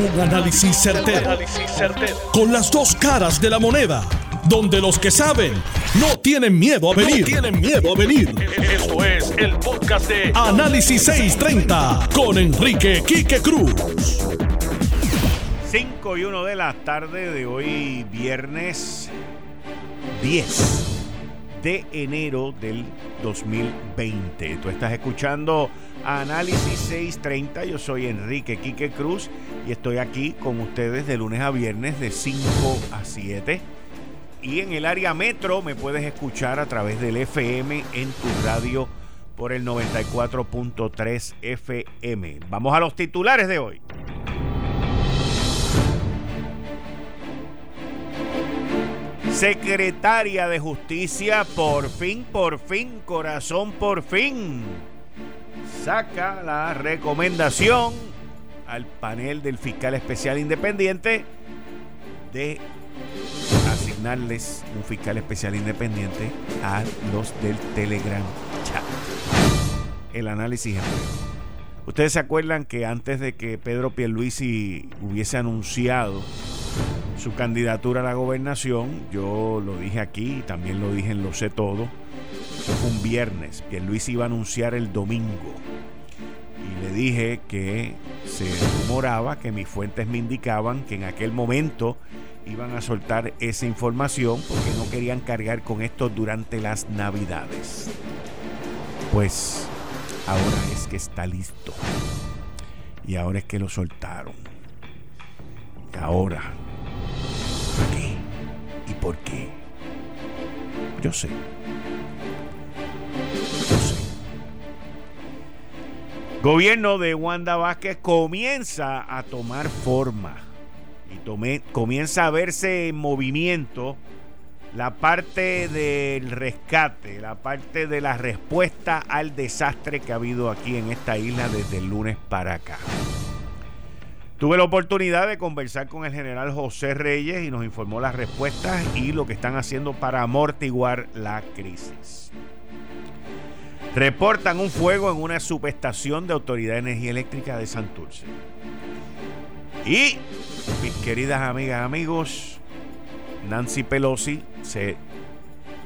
Un análisis certero, Con las dos caras de la moneda. Donde los que saben no tienen miedo a venir. tienen miedo a venir. Esto es el podcast de Análisis 630 con Enrique Quique Cruz. 5 y 1 de la tarde de hoy, viernes 10 de enero del 2020. Tú estás escuchando Análisis 630. Yo soy Enrique Quique Cruz y estoy aquí con ustedes de lunes a viernes de 5 a 7. Y en el área metro me puedes escuchar a través del FM en tu radio por el 94.3 FM. Vamos a los titulares de hoy. Secretaria de Justicia, por fin, por fin, corazón, por fin. Saca la recomendación al panel del fiscal especial independiente de asignarles un fiscal especial independiente a los del Telegram Chat. El análisis Ustedes se acuerdan que antes de que Pedro Pierluisi hubiese anunciado su candidatura a la gobernación. Yo lo dije aquí y también lo dije en Lo sé todo. Fue un viernes. Luis iba a anunciar el domingo. Y le dije que se rumoraba, que mis fuentes me indicaban que en aquel momento iban a soltar esa información porque no querían cargar con esto durante las navidades. Pues ahora es que está listo. Y ahora es que lo soltaron. Y ahora qué? ¿Y por qué? Yo sé. Gobierno de Wanda Vázquez comienza a tomar forma y comienza a verse en movimiento la parte del rescate, la parte de la respuesta al desastre que ha habido aquí en esta isla desde el lunes para acá. Tuve la oportunidad de conversar con el general José Reyes y nos informó las respuestas y lo que están haciendo para amortiguar la crisis. Reportan un fuego en una subestación de Autoridad de Energía Eléctrica de Santurce. Y, mis queridas amigas, amigos, Nancy Pelosi se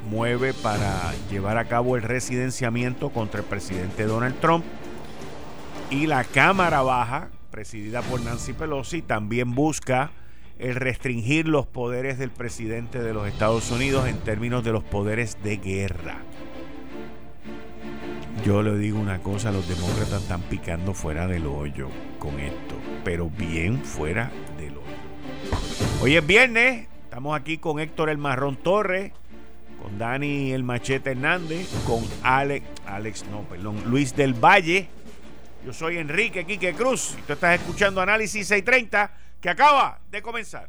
mueve para llevar a cabo el residenciamiento contra el presidente Donald Trump. Y la Cámara Baja presidida por Nancy Pelosi, también busca el restringir los poderes del presidente de los Estados Unidos en términos de los poderes de guerra. Yo le digo una cosa, los demócratas están picando fuera del hoyo con esto, pero bien fuera del hoyo. Hoy es viernes, estamos aquí con Héctor el Marrón Torres, con Dani el Machete Hernández, con Alex, Alex no, perdón, Luis del Valle yo soy Enrique Quique Cruz y tú estás escuchando Análisis 630 que acaba de comenzar.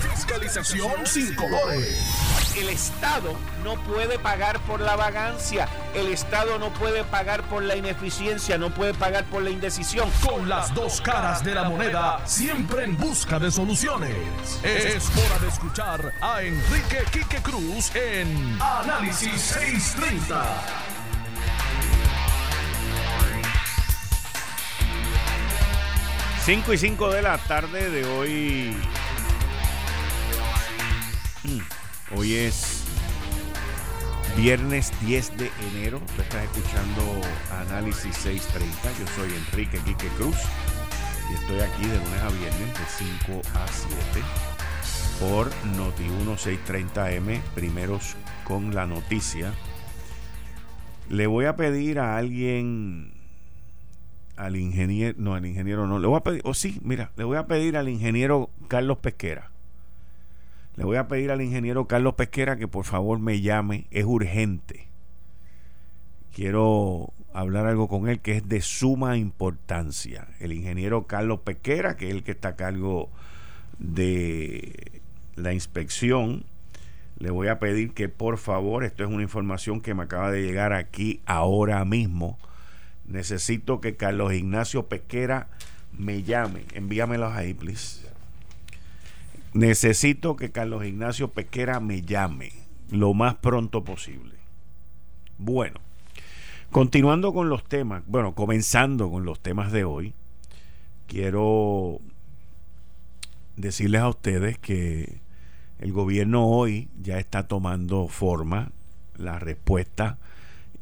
Fiscalización sin colores el Estado no puede pagar por la vagancia, el Estado no puede pagar por la ineficiencia, no puede pagar por la indecisión. Con las dos caras de la moneda, siempre en busca de soluciones. Es hora de escuchar a Enrique Quique Cruz en Análisis 630. 5 y 5 de la tarde de hoy. Hmm. Hoy es viernes 10 de enero. Usted está escuchando Análisis 630. Yo soy Enrique Quique Cruz y estoy aquí de lunes a viernes de 5 a 7 por Noti 630M, primeros con la noticia. Le voy a pedir a alguien, al ingeniero, no, al ingeniero no, le voy a pedir, o sí, mira, le voy a pedir al ingeniero Carlos Pesquera le voy a pedir al ingeniero Carlos Pesquera que por favor me llame. Es urgente. Quiero hablar algo con él que es de suma importancia. El ingeniero Carlos Pesquera, que es el que está a cargo de la inspección, le voy a pedir que por favor, esto es una información que me acaba de llegar aquí ahora mismo, necesito que Carlos Ignacio Pesquera me llame, envíamelos ahí, please. Necesito que Carlos Ignacio Pesquera me llame lo más pronto posible. Bueno, continuando con los temas, bueno, comenzando con los temas de hoy, quiero decirles a ustedes que el gobierno hoy ya está tomando forma la respuesta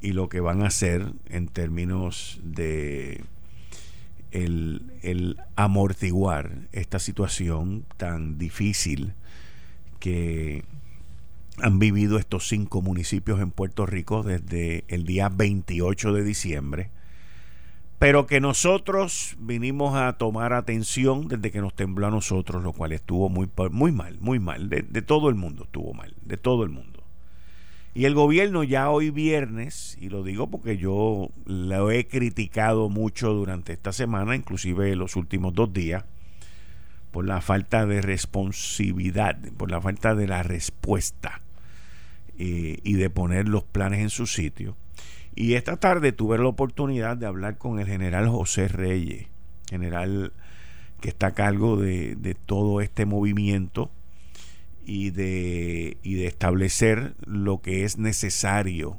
y lo que van a hacer en términos de el, amortiguar esta situación tan difícil que han vivido estos cinco municipios en Puerto Rico desde el día 28 de diciembre, pero que nosotros vinimos a tomar atención desde que nos tembló a nosotros, lo cual estuvo muy, muy mal, muy mal, de, de todo el mundo estuvo mal, de todo el mundo. Y el gobierno ya hoy viernes, y lo digo porque yo lo he criticado mucho durante esta semana, inclusive los últimos dos días, por la falta de responsividad, por la falta de la respuesta eh, y de poner los planes en su sitio. Y esta tarde tuve la oportunidad de hablar con el general José Reyes, general que está a cargo de, de todo este movimiento y de, y de establecer lo que es necesario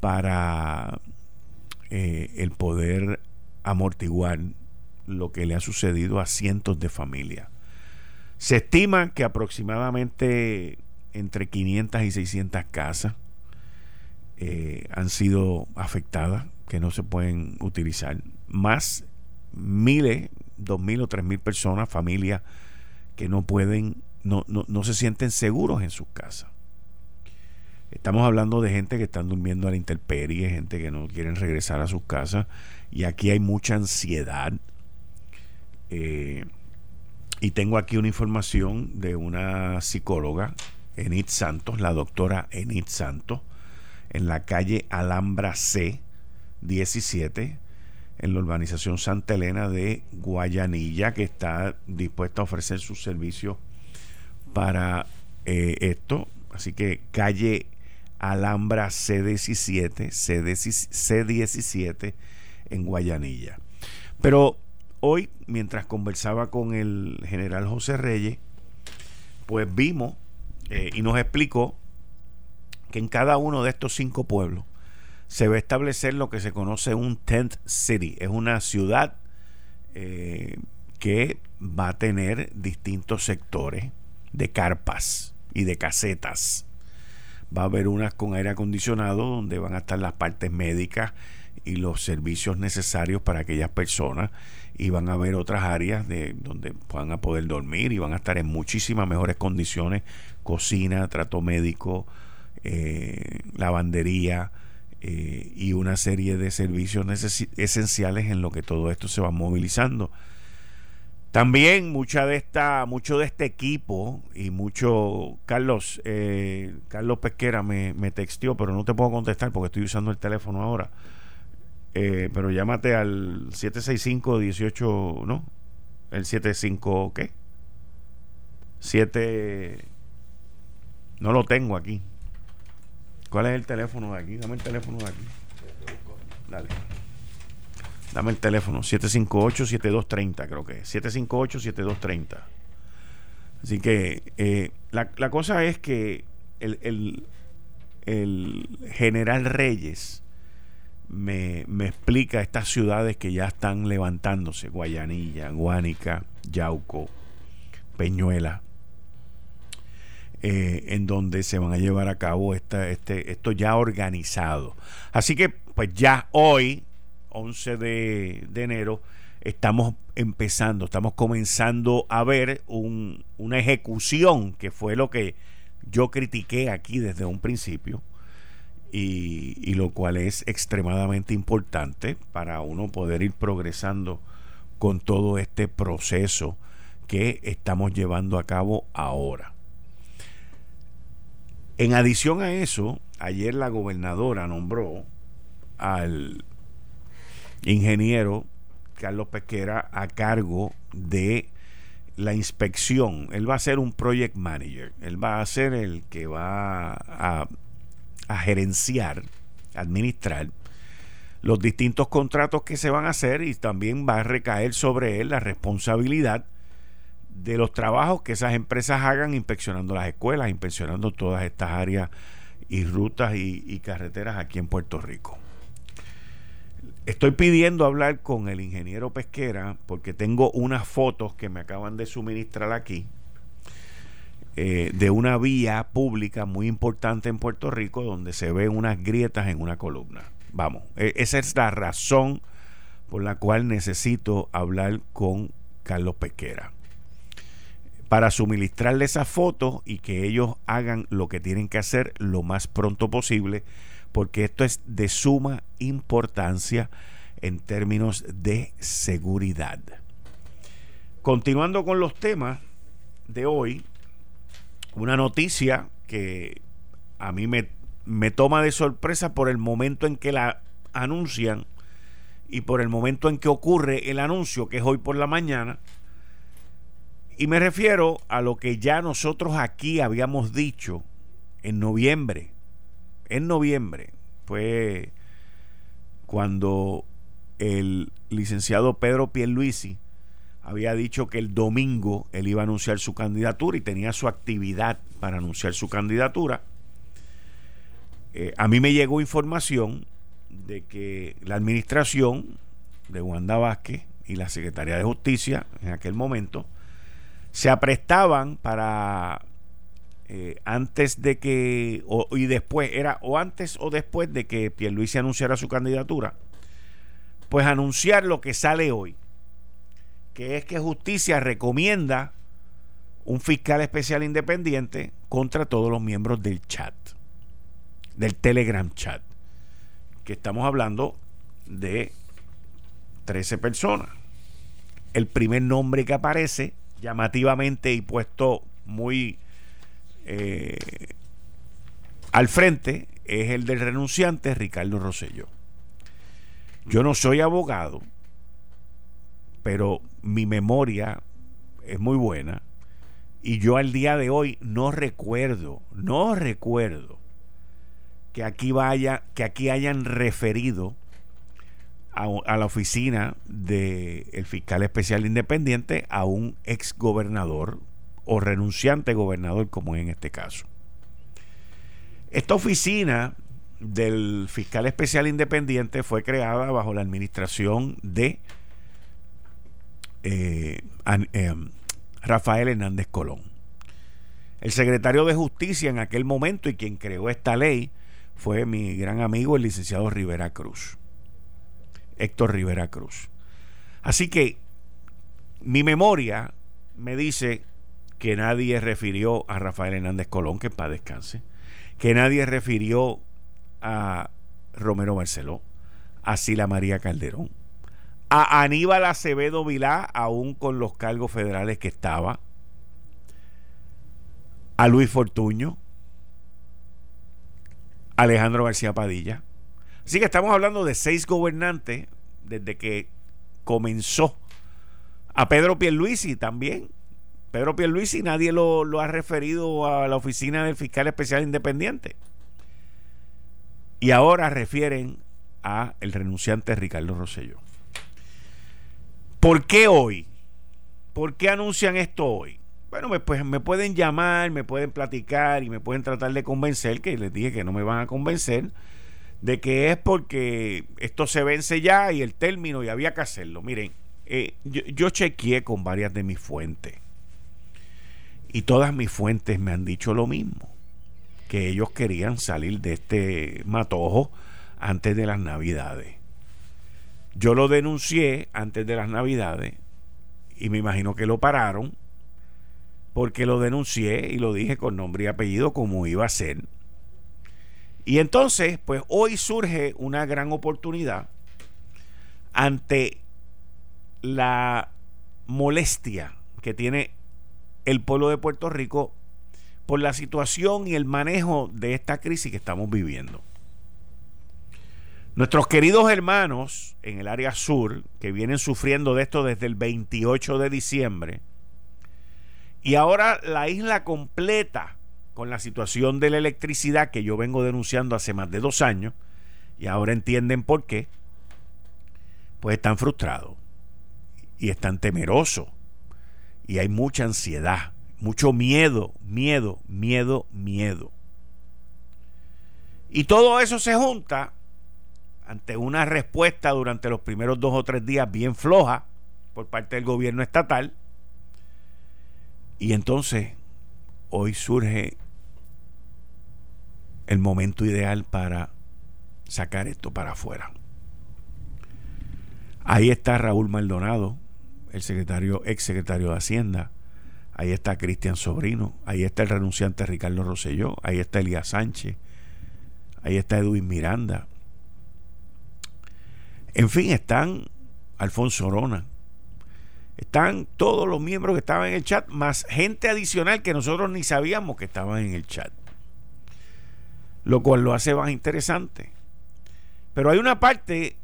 para eh, el poder amortiguar lo que le ha sucedido a cientos de familias. Se estima que aproximadamente entre 500 y 600 casas eh, han sido afectadas, que no se pueden utilizar. Más miles, dos mil o tres mil personas, familias que no pueden no, no, no se sienten seguros en sus casas. Estamos hablando de gente que están durmiendo a la intemperie, gente que no quieren regresar a sus casas. Y aquí hay mucha ansiedad. Eh, y tengo aquí una información de una psicóloga, Enid Santos, la doctora Enid Santos, en la calle Alhambra C 17, en la urbanización Santa Elena de Guayanilla, que está dispuesta a ofrecer sus servicios para eh, esto. Así que calle Alhambra C17, C17 en Guayanilla. Pero hoy, mientras conversaba con el general José Reyes, pues vimos eh, y nos explicó que en cada uno de estos cinco pueblos se va a establecer lo que se conoce un tent city. Es una ciudad eh, que va a tener distintos sectores de carpas y de casetas. Va a haber unas con aire acondicionado donde van a estar las partes médicas y los servicios necesarios para aquellas personas y van a haber otras áreas de donde van a poder dormir y van a estar en muchísimas mejores condiciones cocina trato médico eh, lavandería eh, y una serie de servicios esenciales en lo que todo esto se va movilizando también mucha de esta, mucho de este equipo y mucho Carlos, eh, Carlos Pesquera me, me texteó, pero no te puedo contestar porque estoy usando el teléfono ahora. Eh, pero llámate al 765 18, ¿no? El 75 ¿qué? 7 No lo tengo aquí. ¿Cuál es el teléfono de aquí? Dame el teléfono de aquí. Dale. Dame el teléfono, 758-7230 creo que es. 758-7230. Así que eh, la, cosa es que el, general Reyes me, me, explica estas ciudades que ya están levantándose, Guayanilla, Guánica, Yauco, Peñuela, eh, en donde se van a llevar a cabo esta, este, esto ya organizado. Así que pues ya hoy 11 de, enero, estamos empezando, estamos comenzando a ver una ejecución que fue lo que yo critiqué aquí desde un principio y, y, lo cual es extremadamente importante para uno poder ir progresando con todo este proceso que estamos llevando a cabo ahora. En adición a eso, ayer la gobernadora nombró al ingeniero Carlos Pesquera a cargo de la inspección. Él va a ser un project manager. Él va a ser el que va a, a gerenciar, administrar los distintos contratos que se van a hacer y también va a recaer sobre él la responsabilidad de los trabajos que esas empresas hagan inspeccionando las escuelas, inspeccionando todas estas áreas y rutas y, carreteras aquí en Puerto Rico. Estoy pidiendo hablar con el ingeniero pesquera porque tengo unas fotos que me acaban de suministrar aquí eh, de una vía pública muy importante en Puerto Rico donde se ven unas grietas en una columna. Vamos, e, esa es la razón por la cual necesito hablar con Carlos Pesquera para suministrarle esas fotos y que ellos hagan lo que tienen que hacer lo más pronto posible, porque esto es de suma importancia en términos de seguridad. Continuando con los temas de hoy, una noticia que a mí me, me toma de sorpresa por el momento en que la anuncian y por el momento en que ocurre el anuncio, que es hoy por la mañana, y me refiero a lo que ya nosotros aquí habíamos dicho en noviembre. En noviembre fue cuando el licenciado Pedro Pierluisi había dicho que el domingo él iba a anunciar su candidatura y tenía su actividad para anunciar su candidatura. Eh, a mí me llegó información de que la administración de Wanda Vázquez y la Secretaría de Justicia en aquel momento se aprestaban para eh, antes de que o, y después era o antes o después de que Pierluisi anunciara su candidatura pues anunciar lo que sale hoy que es que justicia recomienda un fiscal especial independiente contra todos los miembros del chat del telegram chat que estamos hablando de 13 personas. El primer nombre que aparece llamativamente y puesto muy eh, al frente es el del renunciante Ricardo Rosselló. Yo no soy abogado, pero mi memoria es muy buena y yo al día de hoy no recuerdo, no recuerdo que aquí vaya, que aquí hayan referido a, la oficina del fiscal especial independiente a un ex gobernador o renunciante gobernador como en este caso. Esta oficina del fiscal especial independiente fue creada bajo la administración de eh, eh, Rafael Hernández Colón. El secretario de Justicia en aquel momento y quien creó esta ley fue mi gran amigo el licenciado Rivera Cruz. Héctor Rivera Cruz. Así que mi memoria me dice que nadie refirió a Rafael Hernández Colón, que para descanse, que nadie refirió a Romero Barceló, a Sila María Calderón, a Aníbal Acevedo Vilá, aún con los cargos federales que estaba, a Luis Fortuño, Alejandro García Padilla, Así que estamos hablando de seis gobernantes desde que comenzó. A Pedro Pierluisi también. Pedro Pierluisi nadie lo, ha referido a la oficina del fiscal especial independiente. Y ahora refieren a el renunciante Ricardo Rosselló. ¿Por qué hoy? ¿Por qué anuncian esto hoy? Bueno, pues me pueden llamar, me pueden platicar y me pueden tratar de convencer, que les dije que no me van a convencer de que es porque esto se vence ya y el término y había que hacerlo. Miren, eh, yo, yo chequeé con varias de mis fuentes y todas mis fuentes me han dicho lo mismo, que ellos querían salir de este matojo antes de las navidades. Yo lo denuncié antes de las navidades y me imagino que lo pararon porque lo denuncié y lo dije con nombre y apellido como iba a ser y entonces, pues hoy surge una gran oportunidad ante la molestia que tiene el pueblo de Puerto Rico por la situación y el manejo de esta crisis que estamos viviendo. Nuestros queridos hermanos en el área sur, que vienen sufriendo de esto desde el 28 de diciembre, y ahora la isla completa con la situación de la electricidad que yo vengo denunciando hace más de dos años, y ahora entienden por qué, pues están frustrados y están temerosos y hay mucha ansiedad, mucho miedo, miedo, miedo, miedo. Y todo eso se junta ante una respuesta durante los primeros dos o tres días bien floja por parte del gobierno estatal. Y entonces hoy surge el momento ideal para sacar esto para afuera. Ahí está Raúl Maldonado, el secretario, ex secretario de Hacienda. Ahí está Cristian Sobrino. Ahí está el renunciante Ricardo Rosselló. Ahí está Elías Sánchez. Ahí está Edwin Miranda. En fin, están Alfonso Orona. Están todos los miembros que estaban en el chat, más gente adicional que nosotros ni sabíamos que estaban en el chat. Lo cual lo hace más interesante. Pero hay una parte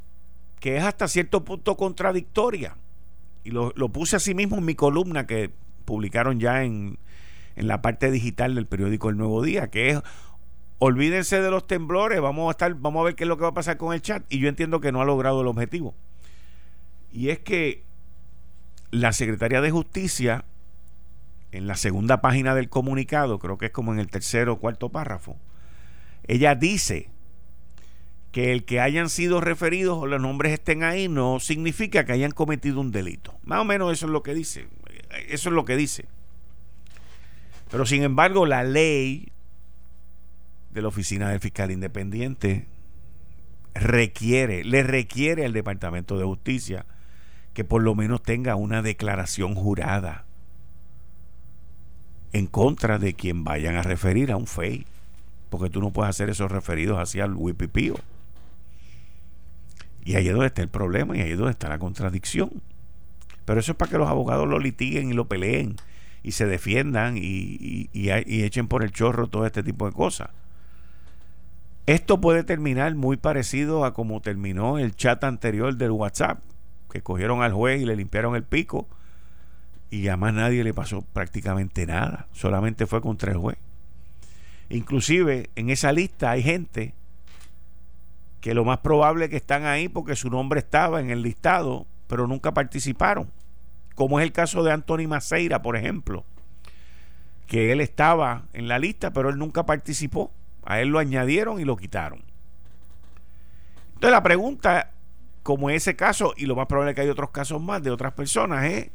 que es hasta cierto punto contradictoria. Y lo, puse así mismo en mi columna que publicaron ya en, en la parte digital del periódico El Nuevo Día, que es olvídense de los temblores, vamos a estar, vamos a ver qué es lo que va a pasar con el chat. Y yo entiendo que no ha logrado el objetivo. Y es que la Secretaría de Justicia, en la segunda página del comunicado, creo que es como en el tercero o cuarto párrafo, ella dice que el que hayan sido referidos o los nombres estén ahí no significa que hayan cometido un delito. Más o menos eso es lo que dice. Eso es lo que dice. Pero sin embargo, la ley de la Oficina del Fiscal Independiente requiere, le requiere al Departamento de Justicia que por lo menos tenga una declaración jurada en contra de quien vayan a referir a un FEI. Porque tú no puedes hacer esos referidos hacia el Wipipío. Y ahí es donde está el problema y ahí es donde está la contradicción. Pero eso es para que los abogados lo litiguen y lo peleen y se defiendan y, y echen por el chorro todo este tipo de cosas. Esto puede terminar muy parecido a como terminó el chat anterior del WhatsApp, que cogieron al juez y le limpiaron el pico y a más nadie le pasó prácticamente nada, solamente fue contra el juez. Inclusive en esa lista hay gente que lo más probable es que están ahí porque su nombre estaba en el listado, pero nunca participaron. Como es el caso de Anthony Maceira, por ejemplo, que él estaba en la lista, pero él nunca participó. A él lo añadieron y lo quitaron. Entonces la pregunta, como en ese caso, y lo más probable es que hay otros casos más de otras personas, es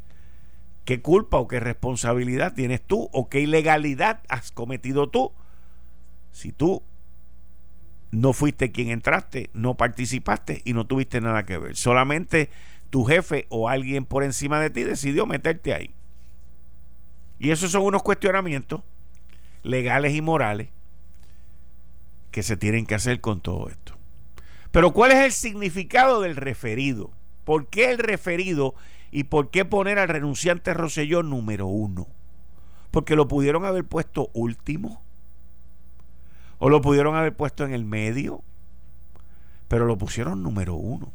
qué culpa o qué responsabilidad tienes tú o qué ilegalidad has cometido tú. Si tú no fuiste quien entraste, no participaste y no tuviste nada que ver. Solamente tu jefe o alguien por encima de ti decidió meterte ahí. Y esos son unos cuestionamientos legales y morales que se tienen que hacer con todo esto. Pero ¿cuál es el significado del referido? ¿Por qué el referido y por qué poner al renunciante Roselló número uno? Porque lo pudieron haber puesto último. O lo pudieron haber puesto en el medio. Pero lo pusieron número uno.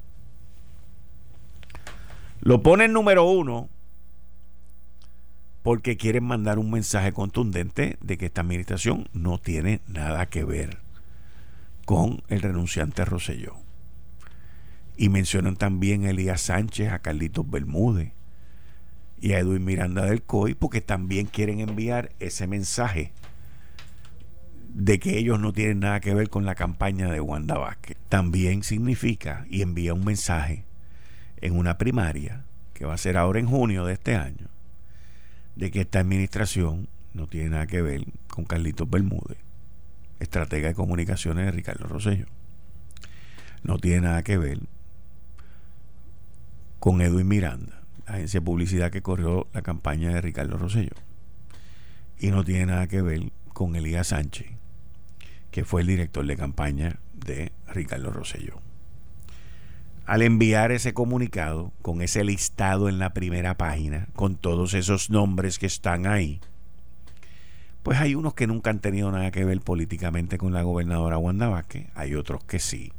Lo ponen número uno porque quieren mandar un mensaje contundente de que esta administración no tiene nada que ver con el renunciante Roselló. Y mencionan también a Elías Sánchez, a Carlitos Bermúdez y a Edwin Miranda del COI, porque también quieren enviar ese mensaje de que ellos no tienen nada que ver con la campaña de Wanda Vázquez. También significa y envía un mensaje en una primaria que va a ser ahora en junio de este año, de que esta administración no tiene nada que ver con Carlitos Bermúdez estratega de comunicaciones de Ricardo Rosello. No tiene nada que ver con Edwin Miranda, agencia de publicidad que corrió la campaña de Ricardo Rosello. Y no tiene nada que ver con Elías Sánchez, que fue el director de campaña de Ricardo Rosello. Al enviar ese comunicado con ese listado en la primera página, con todos esos nombres que están ahí, pues hay unos que nunca han tenido nada que ver políticamente con la gobernadora Wanda Vázquez, hay otros que sí,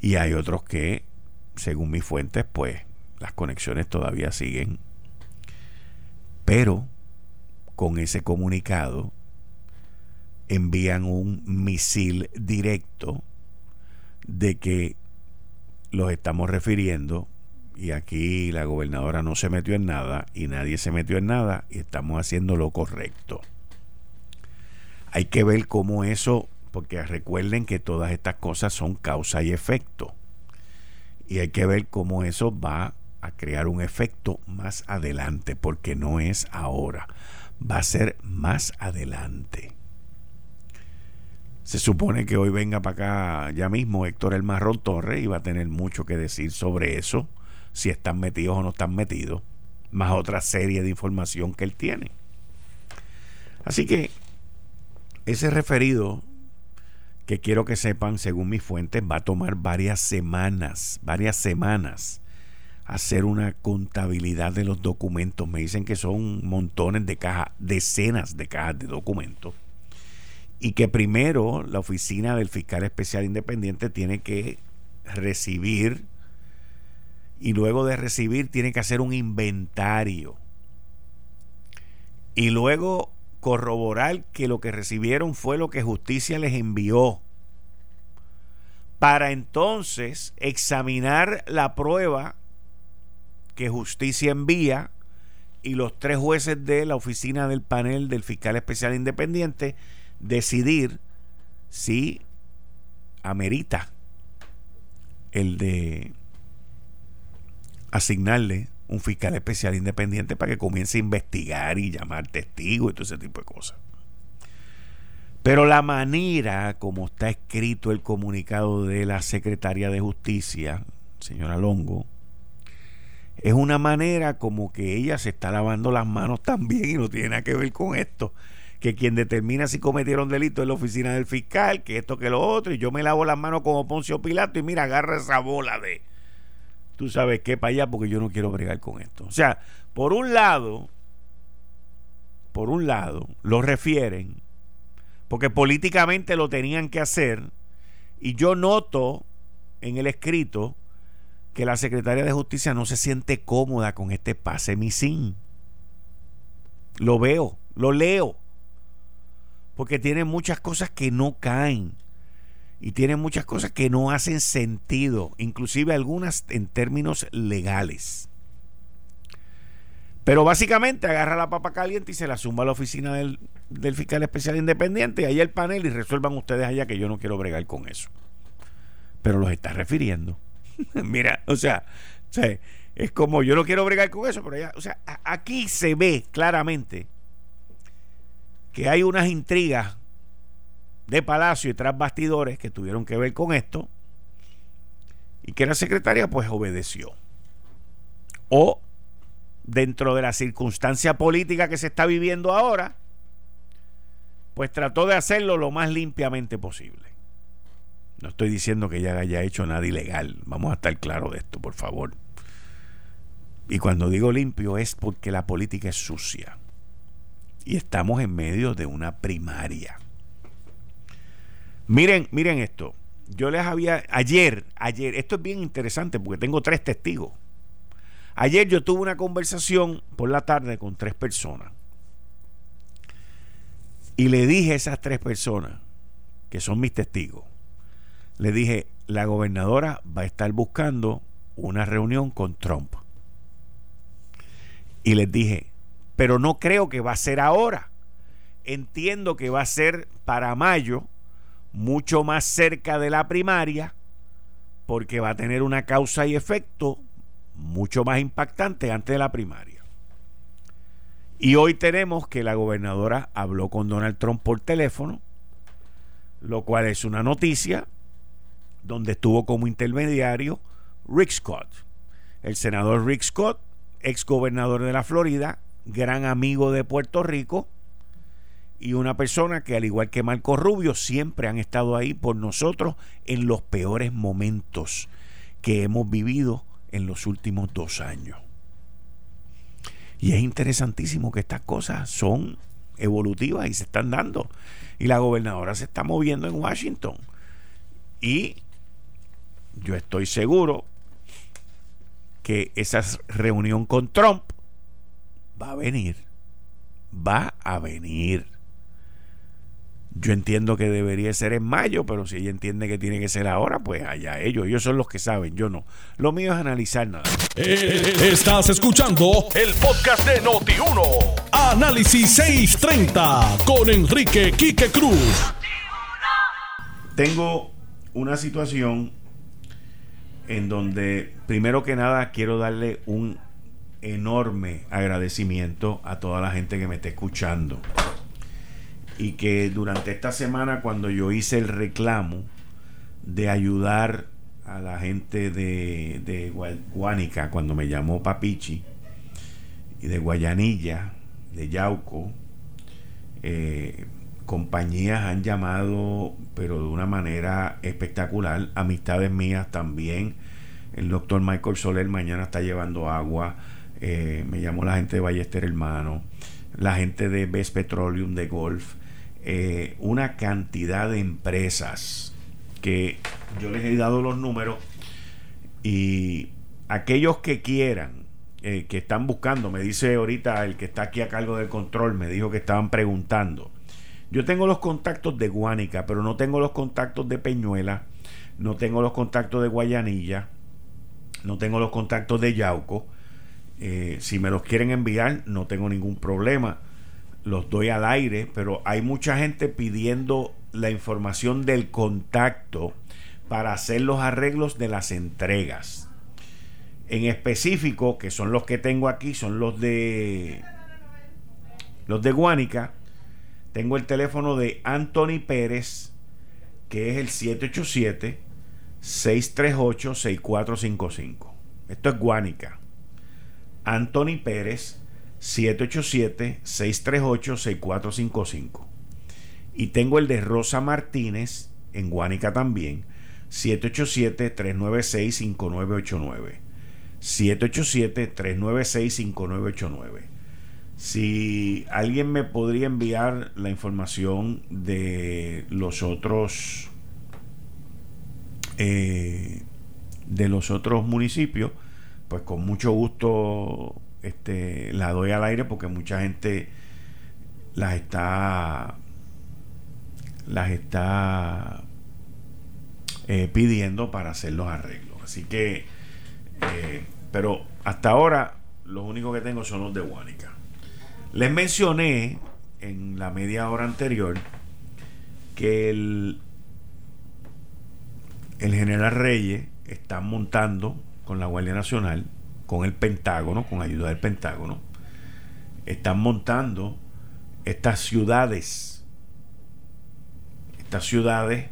y hay otros que, según mis fuentes, pues las conexiones todavía siguen. Pero con ese comunicado envían un misil directo de que los estamos refiriendo y aquí la gobernadora no se metió en nada y nadie se metió en nada y estamos haciendo lo correcto. Hay que ver cómo eso, porque recuerden que todas estas cosas son causa y efecto. Y hay que ver cómo eso va a crear un efecto más adelante, porque no es ahora, va a ser más adelante. Se supone que hoy venga para acá ya mismo Héctor El Marrón Torres y va a tener mucho que decir sobre eso si están metidos o no están metidos, más otra serie de información que él tiene. Así que ese referido, que quiero que sepan, según mis fuentes, va a tomar varias semanas, varias semanas hacer una contabilidad de los documentos. Me dicen que son montones de cajas, decenas de cajas de documentos. Y que primero la oficina del fiscal especial independiente tiene que recibir y luego de recibir tiene que hacer un inventario y luego corroborar que lo que recibieron fue lo que justicia les envió para entonces examinar la prueba que justicia envía y los tres jueces de la oficina del panel del fiscal especial independiente decidir si amerita el de asignarle un fiscal especial independiente para que comience a investigar y llamar testigos y todo ese tipo de cosas. Pero la manera como está escrito el comunicado de la secretaria de Justicia, señora Longo, es una manera como que ella se está lavando las manos también y no tiene nada que ver con esto. Que quien determina si cometieron delito es la oficina del fiscal, que esto, que lo otro, y yo me lavo las manos como Poncio Pilato y mira, agarra esa bola de, tú sabes qué para allá porque yo no quiero bregar con esto. O sea, por un lado, por un lado, lo refieren porque políticamente lo tenían que hacer y yo noto en el escrito que la secretaria de justicia no se siente cómoda con este pase misin. Lo veo, lo leo, porque tiene muchas cosas que no caen y tiene muchas cosas que no hacen sentido, inclusive algunas en términos legales. Pero básicamente agarra la papa caliente y se la zumba a la oficina del, fiscal especial independiente y ahí el panel y resuelvan ustedes allá que yo no quiero bregar con eso. Pero los está refiriendo. Mira, o sea, es como yo no quiero bregar con eso, pero ya, o sea, aquí se ve claramente que hay unas intrigas de Palacio y tras bastidores que tuvieron que ver con esto y que la secretaria pues obedeció. O dentro de la circunstancia política que se está viviendo ahora, pues trató de hacerlo lo más limpiamente posible. No estoy diciendo que ella haya hecho nada ilegal, vamos a estar claros de esto, por favor. Y cuando digo limpio es porque la política es sucia. Y estamos en medio de una primaria. Miren, miren esto. Yo les había ayer, ayer, esto es bien interesante porque tengo tres testigos. Ayer yo tuve una conversación por la tarde con tres personas. Y le dije a esas tres personas, que son mis testigos, le dije, la gobernadora va a estar buscando una reunión con Trump. Y les dije, pero no creo que va a ser ahora. Entiendo que va a ser para mayo mucho más cerca de la primaria porque va a tener una causa y efecto mucho más impactante antes de la primaria. Y hoy tenemos que la gobernadora habló con Donald Trump por teléfono, lo cual es una noticia donde estuvo como intermediario Rick Scott, el senador Rick Scott, ex gobernador de la Florida, gran amigo de Puerto Rico, y una persona que al igual que Marco Rubio siempre han estado ahí por nosotros en los peores momentos que hemos vivido en los últimos dos años. Y es interesantísimo que estas cosas son evolutivas y se están dando. Y la gobernadora se está moviendo en Washington. Y yo estoy seguro que esa reunión con Trump va a venir. Va a venir Yo entiendo que debería ser en mayo, pero si ella entiende que tiene que ser ahora, pues allá ellos. Ellos son los que saben, yo no. Lo mío es analizar nada. Eh, estás escuchando el podcast de Noti1. Análisis 630 con Enrique Quique Cruz. Tengo una situación en donde, primero que nada, quiero darle un enorme agradecimiento a toda la gente que me está escuchando y que durante esta semana cuando yo hice el reclamo de ayudar a la gente de, de Guánica, cuando me llamó Papichi, y de Guayanilla, de Yauco, eh, compañías han llamado, pero de una manera espectacular, amistades mías también. El doctor Michael Soler mañana está llevando agua. Eh, me llamó la gente de Ballester Hermano, la gente de Best Petroleum de Golf, eh, una cantidad de empresas que yo les he dado los números y aquellos que quieran, eh, que están buscando, me dice ahorita el que está aquí a cargo del control, me dijo que estaban preguntando. Yo tengo los contactos de Guánica, pero no tengo los contactos de Peñuela, no tengo los contactos de Guayanilla, no tengo los contactos de Yauco. Eh, si me los quieren enviar, no tengo ningún problema los doy al aire, pero hay mucha gente pidiendo la información del contacto para hacer los arreglos de las entregas. En específico, que son los que tengo aquí, son los de los de Guánica. Tengo el teléfono de Anthony Pérez, que es el 787 638 6455. Esto es Guánica. Anthony Pérez 787-638-6455. Y tengo el de Rosa Martínez en Guánica también. 787-396-5989. 787-396-5989. Si alguien me podría enviar la información de los otros eh, de los otros municipios, pues con mucho gusto este, la doy al aire porque mucha gente las está las está eh, pidiendo para hacer los arreglos. Así que, eh, pero hasta ahora los únicos que tengo son los de Huánica. Les mencioné en la media hora anterior que el, el general Reyes está montando con la Guardia Nacional con el Pentágono, con ayuda del Pentágono, están montando estas ciudades, estas ciudades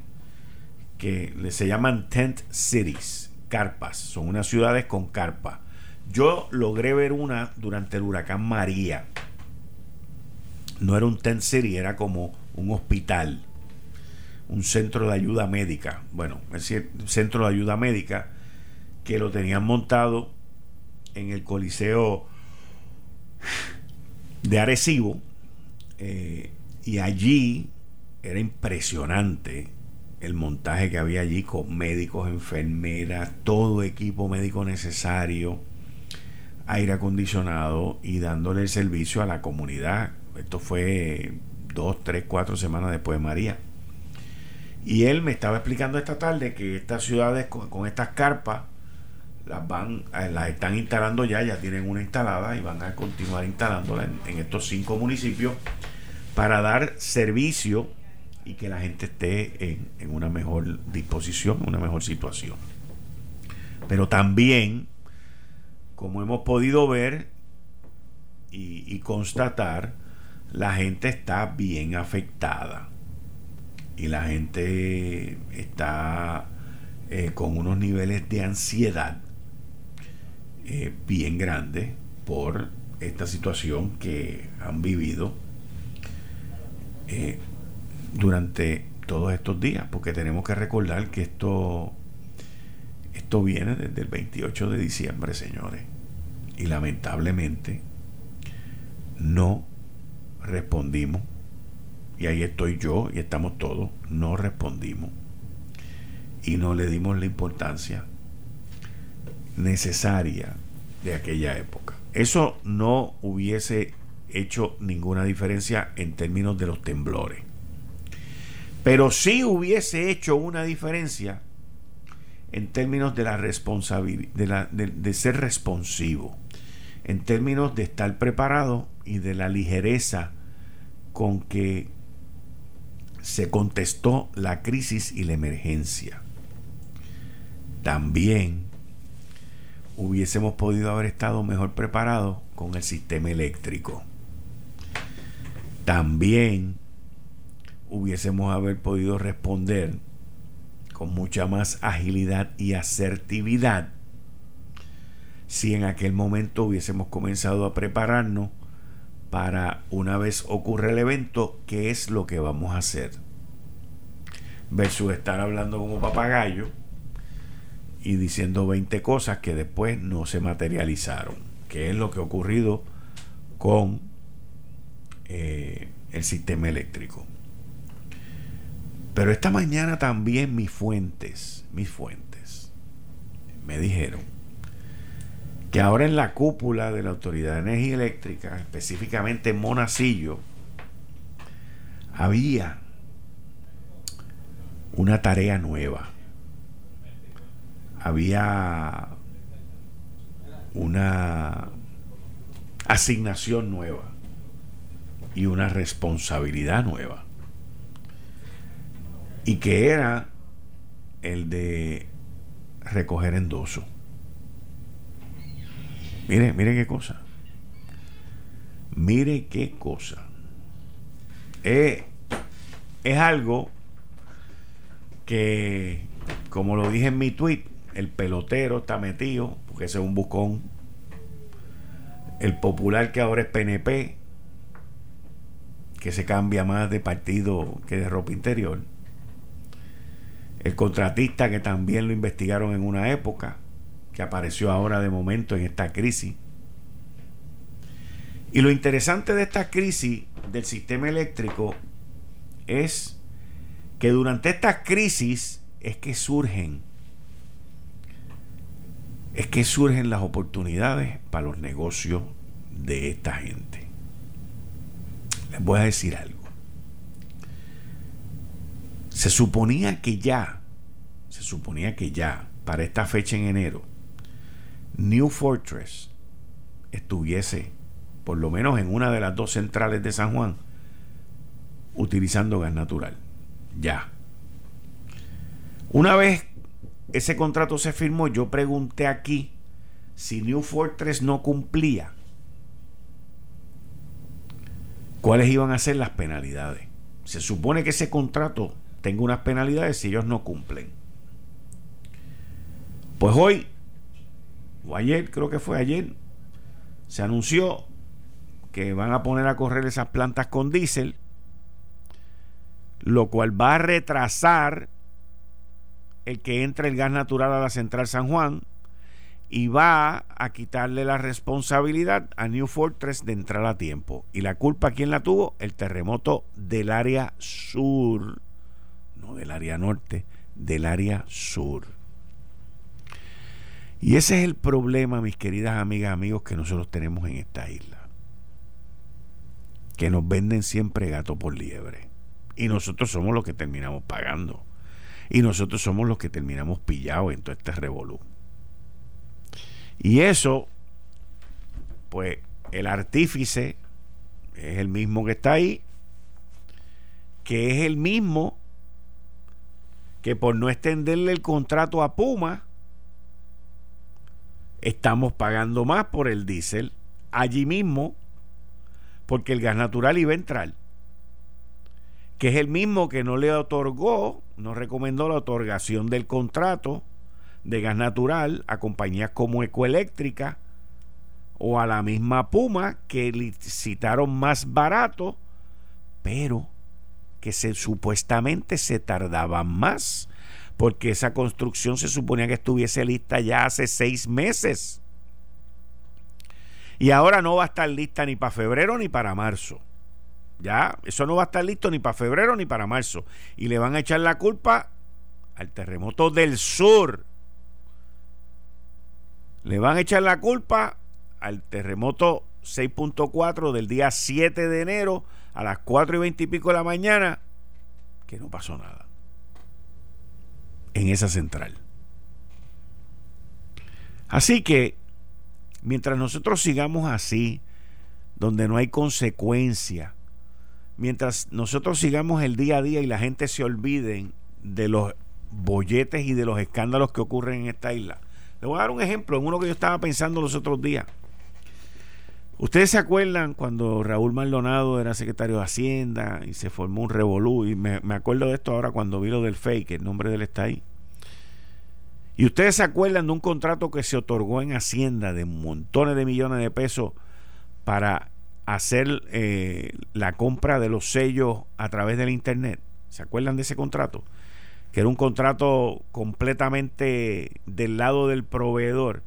que se llaman tent cities, carpas, son unas ciudades con carpa. Yo logré ver una durante el huracán María. No era un tent city, era como un hospital, un centro de ayuda médica. Bueno, es centro de ayuda médica que lo tenían montado en el Coliseo de Arecibo. Eh, y allí era impresionante el montaje que había allí con médicos, enfermeras, todo equipo médico necesario, aire acondicionado y dándole el servicio a la comunidad. Esto fue dos, tres, cuatro semanas después de María. Y él me estaba explicando esta tarde que estas ciudades con estas carpas las van eh, las están instalando ya, ya tienen una instalada y van a continuar instalándola en, estos cinco municipios para dar servicio y que la gente esté en, una mejor disposición, una mejor situación. Pero también, como hemos podido ver y, constatar, la gente está bien afectada y la gente está eh, con unos niveles de ansiedad eh, bien grande por esta situación que han vivido eh, durante todos estos días, porque tenemos que recordar que esto, esto viene desde el 28 de diciembre, señores, y lamentablemente no respondimos, y ahí estoy yo y estamos todos, no respondimos y no le dimos la importancia necesaria de aquella época. Eso no hubiese hecho ninguna diferencia en términos de los temblores. Pero sí hubiese hecho una diferencia en términos de la responsabilidad, de, ser responsivo, en términos de estar preparado y de la ligereza con que se contestó la crisis y la emergencia. También hubiésemos podido haber estado mejor preparados con el sistema eléctrico. También hubiésemos haber podido responder con mucha más agilidad y asertividad si en aquel momento hubiésemos comenzado a prepararnos para una vez ocurre el evento, qué es lo que vamos a hacer. Versus estar hablando como papagayo y diciendo 20 cosas que después no se materializaron, que es lo que ha ocurrido con eh, el sistema eléctrico. Pero esta mañana también mis fuentes, mis fuentes, me dijeron que ahora en la cúpula de la Autoridad de Energía Eléctrica, específicamente en Monacillo, había una tarea nueva. Había una asignación nueva y una responsabilidad nueva y que era el de recoger endoso. Mire, mire qué cosa. Mire qué cosa. Eh, es algo que, como lo dije en mi tweet, el pelotero está metido, porque ese es un bucón. El popular que ahora es PNP, que se cambia más de partido que de ropa interior el contratista que también lo investigaron en una época, que apareció ahora de momento en esta crisis. Y lo interesante de esta crisis del sistema eléctrico es que durante estas crisis es que surgen es que surgen las oportunidades para los negocios de esta gente. Les voy a decir algo. Se suponía que ya, se suponía que ya, para esta fecha en enero, New Fortress estuviese, por lo menos en una de las dos centrales de San Juan, utilizando gas natural. Ya. Una vez ese contrato se firmó, yo pregunté aquí si New Fortress no cumplía, cuáles iban a ser las penalidades. Se supone que ese contrato tengo unas penalidades si ellos no cumplen. Pues hoy, o ayer, creo que fue ayer, se anunció que van a poner a correr esas plantas con diésel, lo cual va a retrasar el que entre el gas natural a la central San Juan y va a quitarle la responsabilidad a New Fortress de entrar a tiempo. ¿Y la culpa quién la tuvo? El terremoto del área sur no del área norte, del área sur. Y ese es el problema, mis queridas amigas, amigos, que nosotros tenemos en esta isla. Que nos venden siempre gato por liebre. Y nosotros somos los que terminamos pagando. Y nosotros somos los que terminamos pillados en todo este revolú. Y eso, pues, el artífice es el mismo que está ahí, que es el mismo que por no extenderle el contrato a Puma, estamos pagando más por el diésel allí mismo, porque el gas natural iba a entrar, que es el mismo que no le otorgó, no recomendó la otorgación del contrato de gas natural a compañías como Ecoeléctrica o a la misma Puma que licitaron más barato, pero que se, supuestamente se tardaban más, porque esa construcción se suponía que estuviese lista ya hace seis meses. Y ahora no va a estar lista ni para febrero ni para marzo. Ya, eso no va a estar listo ni para febrero ni para marzo. Y le van a echar la culpa al terremoto del sur. Le van a echar la culpa al terremoto 6.4 del día 7 de enero a las 4 y 20 y pico de la mañana, que no pasó nada en esa central. Así que, mientras nosotros sigamos así, donde no hay consecuencia, mientras nosotros sigamos el día a día y la gente se olviden de los bolletes y de los escándalos que ocurren en esta isla. Le voy a dar un ejemplo, en uno que yo estaba pensando los otros días. Ustedes se acuerdan cuando Raúl Maldonado era secretario de Hacienda y se formó un revolú, y me, me acuerdo de esto ahora cuando vi lo del fake, el nombre de él está ahí. Y ustedes se acuerdan de un contrato que se otorgó en Hacienda de montones de millones de pesos para hacer eh, la compra de los sellos a través del Internet. ¿Se acuerdan de ese contrato? Que era un contrato completamente del lado del proveedor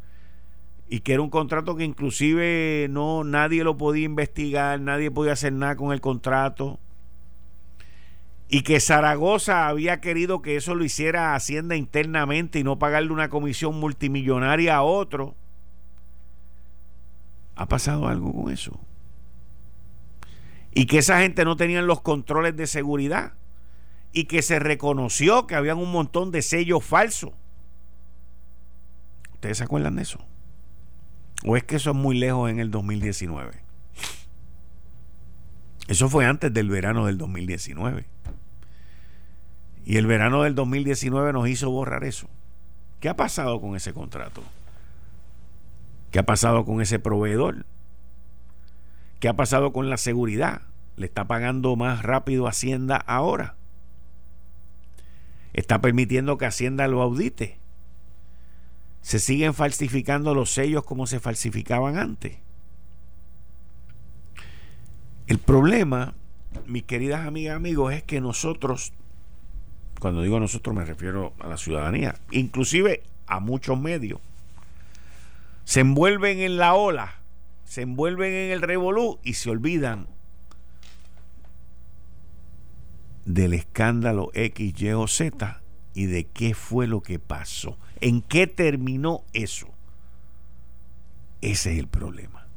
y que era un contrato que inclusive no nadie lo podía investigar, nadie podía hacer nada con el contrato y que Zaragoza había querido que eso lo hiciera Hacienda internamente y no pagarle una comisión multimillonaria a otro. ¿Ha pasado algo con eso? Y que esa gente no tenían los controles de seguridad y que se reconoció que habían un montón de sellos falsos. ¿Ustedes se acuerdan de eso? ¿O es que eso es muy lejos en el 2019? Eso fue antes del verano del 2019. Y el verano del 2019 nos hizo borrar eso. ¿Qué ha pasado con ese contrato? ¿Qué ha pasado con ese proveedor? ¿Qué ha pasado con la seguridad? ¿Le está pagando más rápido Hacienda ahora? ¿Está permitiendo que Hacienda lo audite? ¿Se siguen falsificando los sellos como se falsificaban antes? El problema, mis queridas amigas, amigos, es que nosotros cuando digo nosotros me refiero a la ciudadanía, inclusive a muchos medios, se envuelven en la ola, se envuelven en el revolú y se olvidan del escándalo X, Y o Z y de qué fue lo que pasó, en qué terminó eso. Ese es el problema.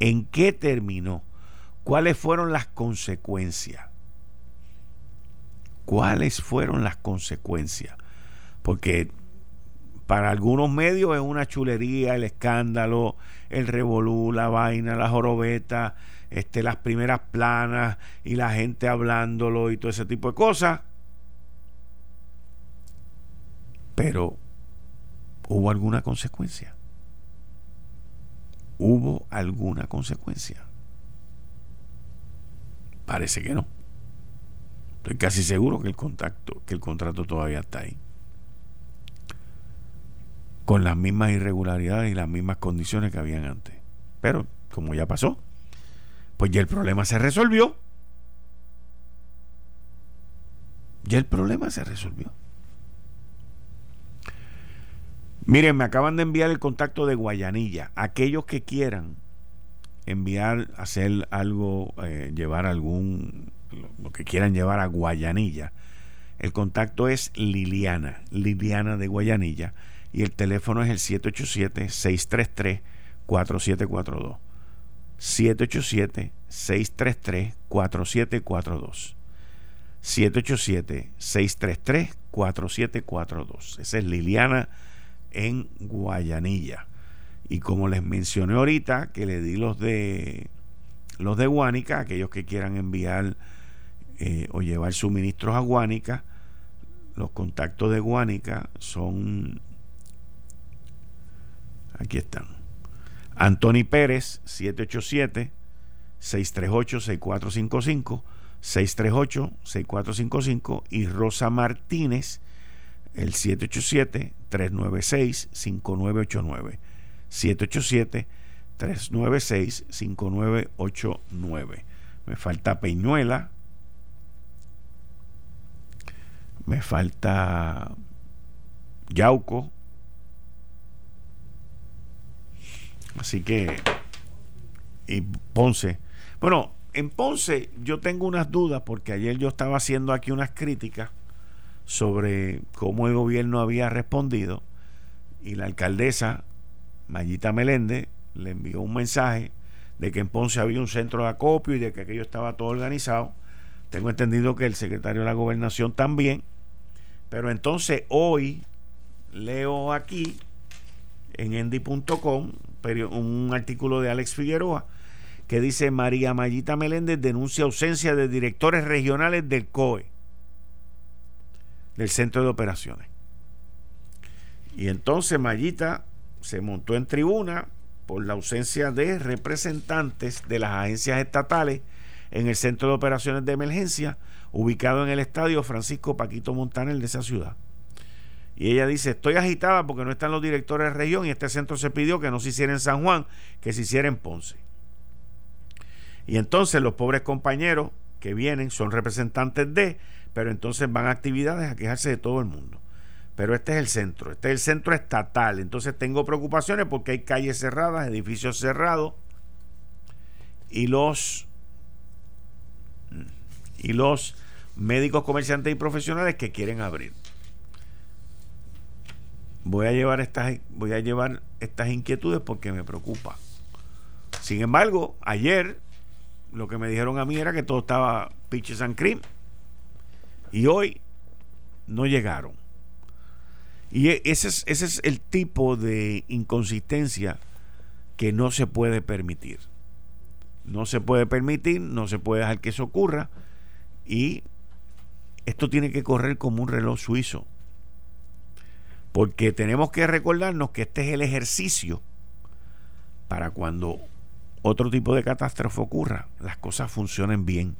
¿En qué terminó? ¿Cuáles fueron las consecuencias? cuáles fueron las consecuencias. Porque para algunos medios es una chulería el escándalo, el revolú, la vaina, la jorobeta, este, las primeras planas y la gente hablándolo y todo ese tipo de cosas. Pero, ¿hubo alguna consecuencia? ¿Hubo alguna consecuencia? Parece que no. Estoy casi seguro que el contacto, que el contrato todavía está ahí. Con las mismas irregularidades y las mismas condiciones que habían antes. Pero, como ya pasó, pues ya el problema se resolvió. Ya el problema se resolvió. Miren, me acaban de enviar el contacto de Guayanilla. Aquellos que quieran enviar, hacer algo, eh, llevar algún lo que quieran llevar a Guayanilla. El contacto es Liliana, Liliana de Guayanilla, y el teléfono es el 787-633-4742. 787-633-4742. 787-633-4742. Esa es Liliana en Guayanilla. Y como les mencioné ahorita, que le di los de los de Guánica, aquellos que quieran enviar eh, o llevar suministros a Guánica, los contactos de Guánica son, aquí están, Antoni Pérez, 787-638-6455, 638-6455 y Rosa Martínez, el 787-396-5989. 787-396-5989. Me falta Peñuela, me falta Yauco. Así que, y Ponce. Bueno, en Ponce yo tengo unas dudas porque ayer yo estaba haciendo aquí unas críticas sobre cómo el gobierno había respondido y la alcaldesa Mayita Meléndez le envió un mensaje de que en Ponce había un centro de acopio y de que aquello estaba todo organizado Tengo entendido que el secretario de la gobernación también. Pero entonces hoy leo aquí en endy.com un artículo de Alex Figueroa que dice María Mayita Meléndez denuncia ausencia de directores regionales del COE, del Centro de Operaciones. Y entonces Mayita se montó en tribuna por la ausencia de representantes de las agencias estatales en el Centro de Operaciones de Emergencia, ubicado en el estadio Francisco Paquito Montaner de esa ciudad. Y ella dice, estoy agitada porque no están los directores de región y este centro se pidió que no se hiciera en San Juan, que se hiciera en Ponce. Y entonces los pobres compañeros que vienen son representantes de, pero entonces van a actividades a quejarse de todo el mundo. Pero este es el centro, este es el centro estatal. Entonces tengo preocupaciones porque hay calles cerradas, edificios cerrados y los y los médicos, comerciantes y profesionales que quieren abrir. Voy a llevar estas voy a llevar estas inquietudes porque me preocupa. Sin embargo, ayer lo que me dijeron a mí era que todo estaba pitches and cream. Y hoy no llegaron. Y e, ese es, ese es el tipo de inconsistencia que no se puede permitir. No se puede permitir, no se puede dejar que eso ocurra. Y esto tiene que correr como un reloj suizo. Porque tenemos que recordarnos que este es el ejercicio para cuando otro tipo de catástrofe ocurra, las cosas funcionen bien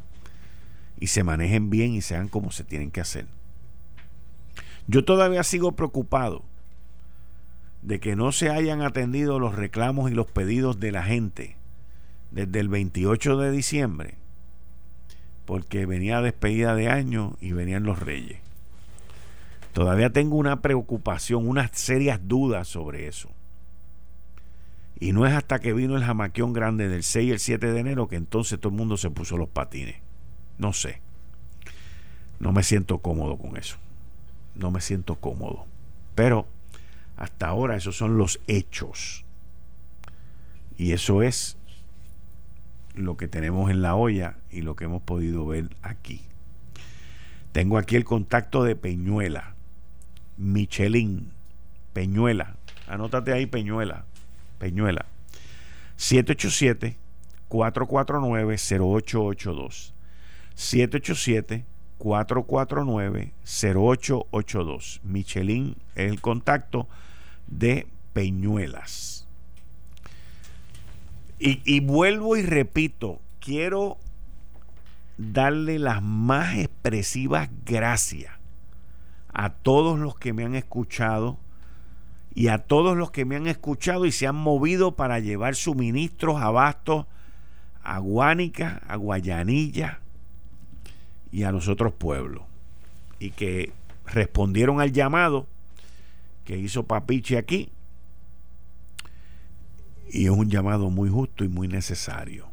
y se manejen bien y sean como se tienen que hacer. Yo todavía sigo preocupado de que no se hayan atendido los reclamos y los pedidos de la gente desde el 28 de diciembre, porque venía despedida de año y venían los reyes. Todavía tengo una preocupación, unas serias dudas sobre eso. Y no es hasta que vino el jamaquión grande del 6 y el 7 de enero que entonces todo el mundo se puso los patines. No sé. No me siento cómodo con eso. No me siento cómodo. Pero hasta ahora esos son los hechos. Y eso es lo que tenemos en la olla y lo que hemos podido ver aquí. Tengo aquí el contacto de Peñuela. Michelin. Peñuela. Anótate ahí, Peñuela. Peñuela. 787-449-0882. 787-449-0882. Michelin es el contacto de Peñuelas. Y, y vuelvo y repito, quiero darle las más expresivas gracias a todos los que me han escuchado y a todos los que me han escuchado y se han movido para llevar suministros, abastos a Guánica, a Guayanilla y a los otros pueblos. Y que respondieron al llamado que hizo Papiche aquí. Y es un llamado muy justo y muy necesario.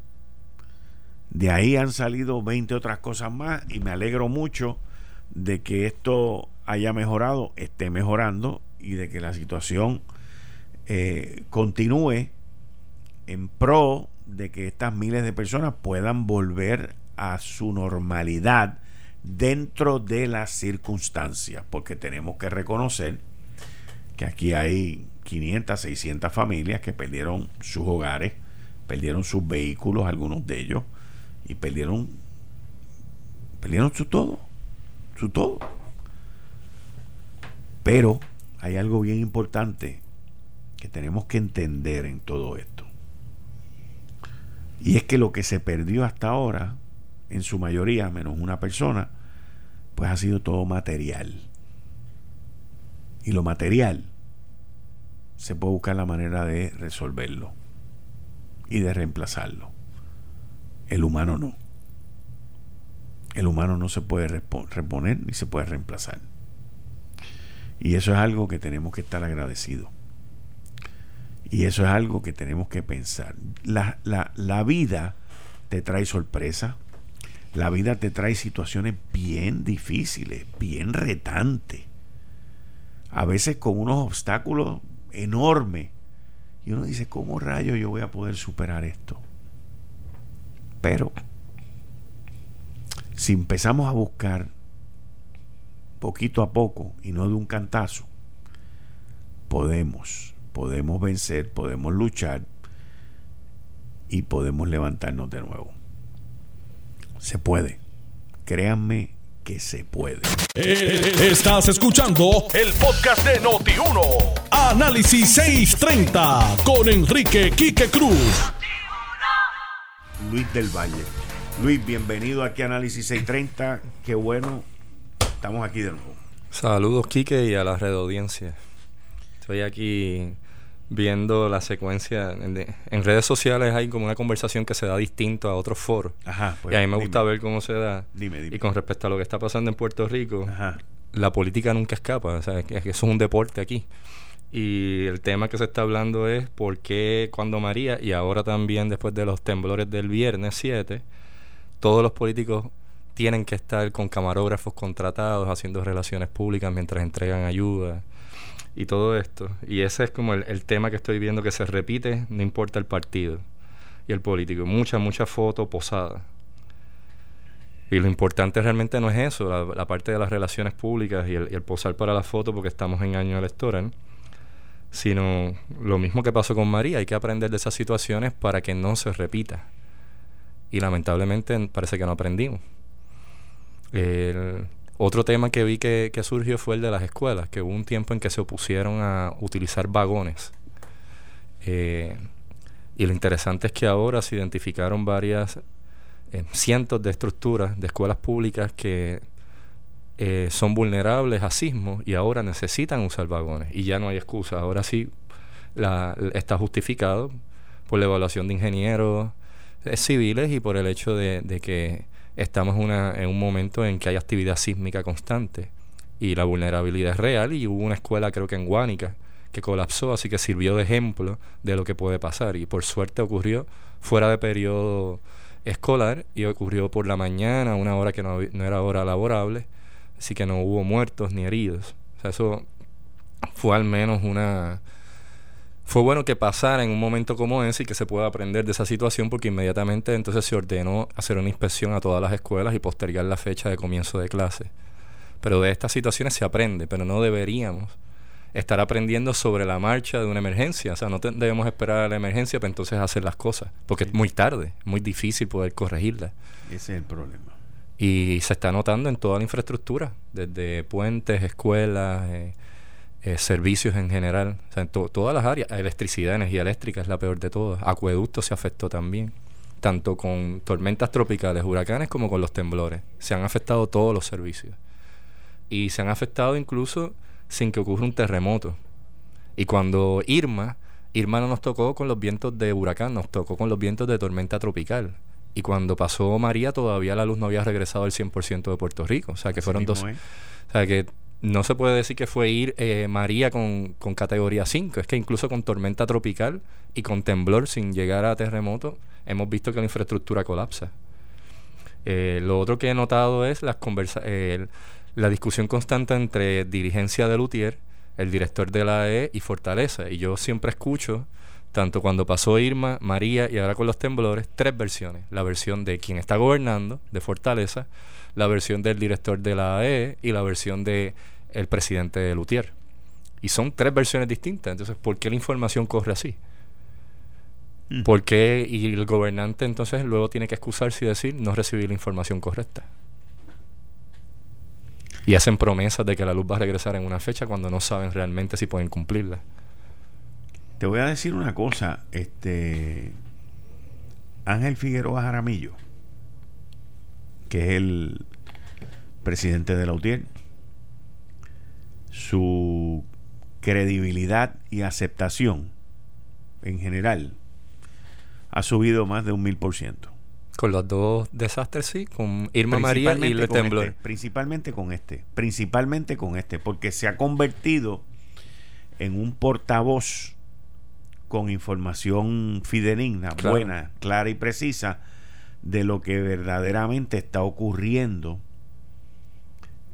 De ahí han salido 20 otras cosas más y me alegro mucho de que esto haya mejorado, esté mejorando y de que la situación eh, continúe en pro de que estas miles de personas puedan volver a su normalidad dentro de las circunstancias, porque tenemos que reconocer que aquí hay 500, 600 familias que perdieron sus hogares, perdieron sus vehículos, algunos de ellos, y perdieron, perdieron su todo, su todo. Pero hay algo bien importante que tenemos que entender en todo esto. Y es que lo que se perdió hasta ahora, en su mayoría, menos una persona, pues ha sido todo material. Y lo material se puede buscar la manera de resolverlo y de reemplazarlo. El humano no. El humano no se puede reponer ni se puede reemplazar. Y eso es algo que tenemos que estar agradecidos. Y eso es algo que tenemos que pensar. La, la vida te trae sorpresa. La vida te trae situaciones bien difíciles, bien retantes. A veces con unos obstáculos enormes. Y uno dice, ¿cómo rayo yo voy a poder superar esto? Pero si empezamos a buscar poquito a poco y no de un cantazo, podemos, podemos vencer, podemos luchar y podemos levantarnos de nuevo. Se puede. Créanme que se puede. Eh, estás escuchando el podcast de Noti1. Análisis 630 con Enrique Quique Cruz. Luis del Valle. Luis, bienvenido aquí a Análisis 630. Qué bueno, estamos aquí de nuevo. Saludos, Quique, y a la red audiencia. Estoy aquí viendo la secuencia. En, redes sociales hay como una conversación que se da distinto a otros foros. Ajá, pues, y a mí me gusta ver cómo se da. Dime, dime. Y con respecto a lo que está pasando en Puerto Rico, la política nunca escapa. O sea, que, eso es un deporte aquí. Y el tema que se está hablando es por qué cuando María, y ahora también después de los temblores del viernes 7, todos los políticos tienen que estar con camarógrafos contratados haciendo relaciones públicas mientras entregan ayuda y todo esto. Y ese es como el, tema que estoy viendo que se repite, no importa el partido y el político. Mucha, mucha foto posada. Y lo importante realmente no es eso, la, parte de las relaciones públicas y el, posar para la foto porque estamos en año electoral, sino lo mismo que pasó con María, hay que aprender de esas situaciones para que no se repita. Y lamentablemente parece que no aprendimos. El, otro tema que vi que, surgió fue el de las escuelas, que hubo un tiempo en que se opusieron a utilizar vagones. Eh, y lo interesante es que ahora se identificaron varias, eh, cientos de estructuras de escuelas públicas que eh, son vulnerables a sismos y ahora necesitan usar vagones. Y ya no hay excusa. Ahora sí la, está justificado por la evaluación de ingenieros civiles y por el hecho de que estamos una, en un momento en que hay actividad sísmica constante y la vulnerabilidad es real y hubo una escuela creo que en Guánica que colapsó, así que sirvió de ejemplo de lo que puede pasar y por suerte ocurrió fuera de periodo escolar y ocurrió por la mañana, una hora que no, no era hora laborable, así que no hubo muertos ni heridos. O sea, eso fue al menos una, fue bueno que pasara en un momento como ese y que se pueda aprender de esa situación porque inmediatamente entonces se ordenó hacer una inspección a todas las escuelas y postergar la fecha de comienzo de clase. Pero de estas situaciones se aprende, pero no deberíamos estar aprendiendo sobre la marcha de una emergencia. O sea, no debemos esperar a la emergencia para entonces hacer las cosas, porque es muy tarde, muy difícil poder corregirla. Ese es el problema. Y se está notando en toda la infraestructura, desde puentes, escuelas, eh, eh, servicios en general, o sea, en todas las áreas, electricidad, energía eléctrica es la peor de todas, acueducto se afectó también, tanto con tormentas tropicales, huracanes como con los temblores, se han afectado todos los servicios y se han afectado incluso sin que ocurra un terremoto. Y cuando Irma, Irma no nos tocó con los vientos de huracán, nos tocó con los vientos de tormenta tropical. Y cuando pasó María, todavía la luz no había regresado al 100% de Puerto Rico. O sea, que fueron dos. O sea, que no se puede decir que fue ir eh, María con, categoría 5. Es que incluso con tormenta tropical y con temblor sin llegar a terremoto, hemos visto que la infraestructura colapsa. Eh, lo otro que he notado es las eh, la discusión constante entre dirigencia de Lutier, el director de la AE y Fortaleza. Y yo siempre escucho, tanto cuando pasó Irma, María y ahora con los temblores, tres versiones. La versión de quien está gobernando, de Fortaleza, la versión del director de la AE y la versión de el presidente de Lutier. Y son tres versiones distintas. Entonces, ¿por qué la información corre así? Mm. ¿Por qué? Y el gobernante entonces luego tiene que excusarse y decir no recibí la información correcta. Y hacen promesas de que la luz va a regresar en una fecha cuando no saben realmente si pueden cumplirla. Te voy a decir una cosa, este Ángel Figueroa Jaramillo, que es el presidente de la UTIER, su credibilidad y aceptación en general ha subido más de un mil por ciento. Con los dos desastres, sí, con Irma María y el temblor. Este, principalmente con este, principalmente con este, porque se ha convertido en un portavoz con información fidedigna, buena, clara y precisa de lo que verdaderamente está ocurriendo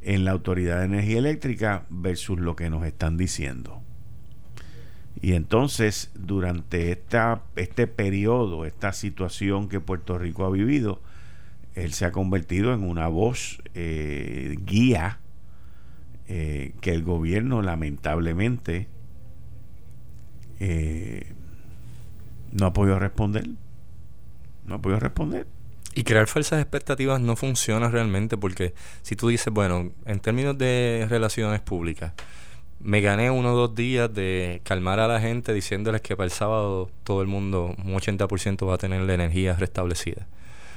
en la Autoridad de Energía Eléctrica versus lo que nos están diciendo. Y entonces, durante esta, este periodo, esta situación que Puerto Rico ha vivido, él se ha convertido en una voz eh, guía eh, que el gobierno lamentablemente eh, no ha podido responder. No ha podido responder. Y crear falsas expectativas no funciona realmente porque si tú dices, bueno, en términos de relaciones públicas, me gané uno o dos días de calmar a la gente diciéndoles que para el sábado todo el mundo, un 80% va a tener la energía restablecida.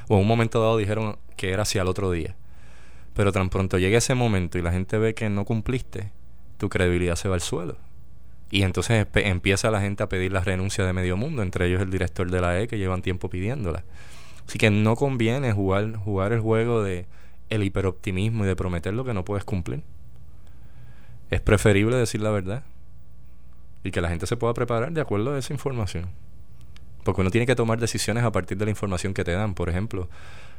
O en un momento dado dijeron que era hacia el otro día. Pero tan pronto llegue ese momento y la gente ve que no cumpliste, tu credibilidad se va al suelo. Y entonces empieza la gente a pedir la renuncia de medio mundo, entre ellos el director de la E, que llevan tiempo pidiéndola. Así que no conviene jugar, jugar el juego de el hiperoptimismo y de prometer lo que no puedes cumplir es preferible decir la verdad y que la gente se pueda preparar de acuerdo a esa información. Porque uno tiene que tomar decisiones a partir de la información que te dan. Por ejemplo,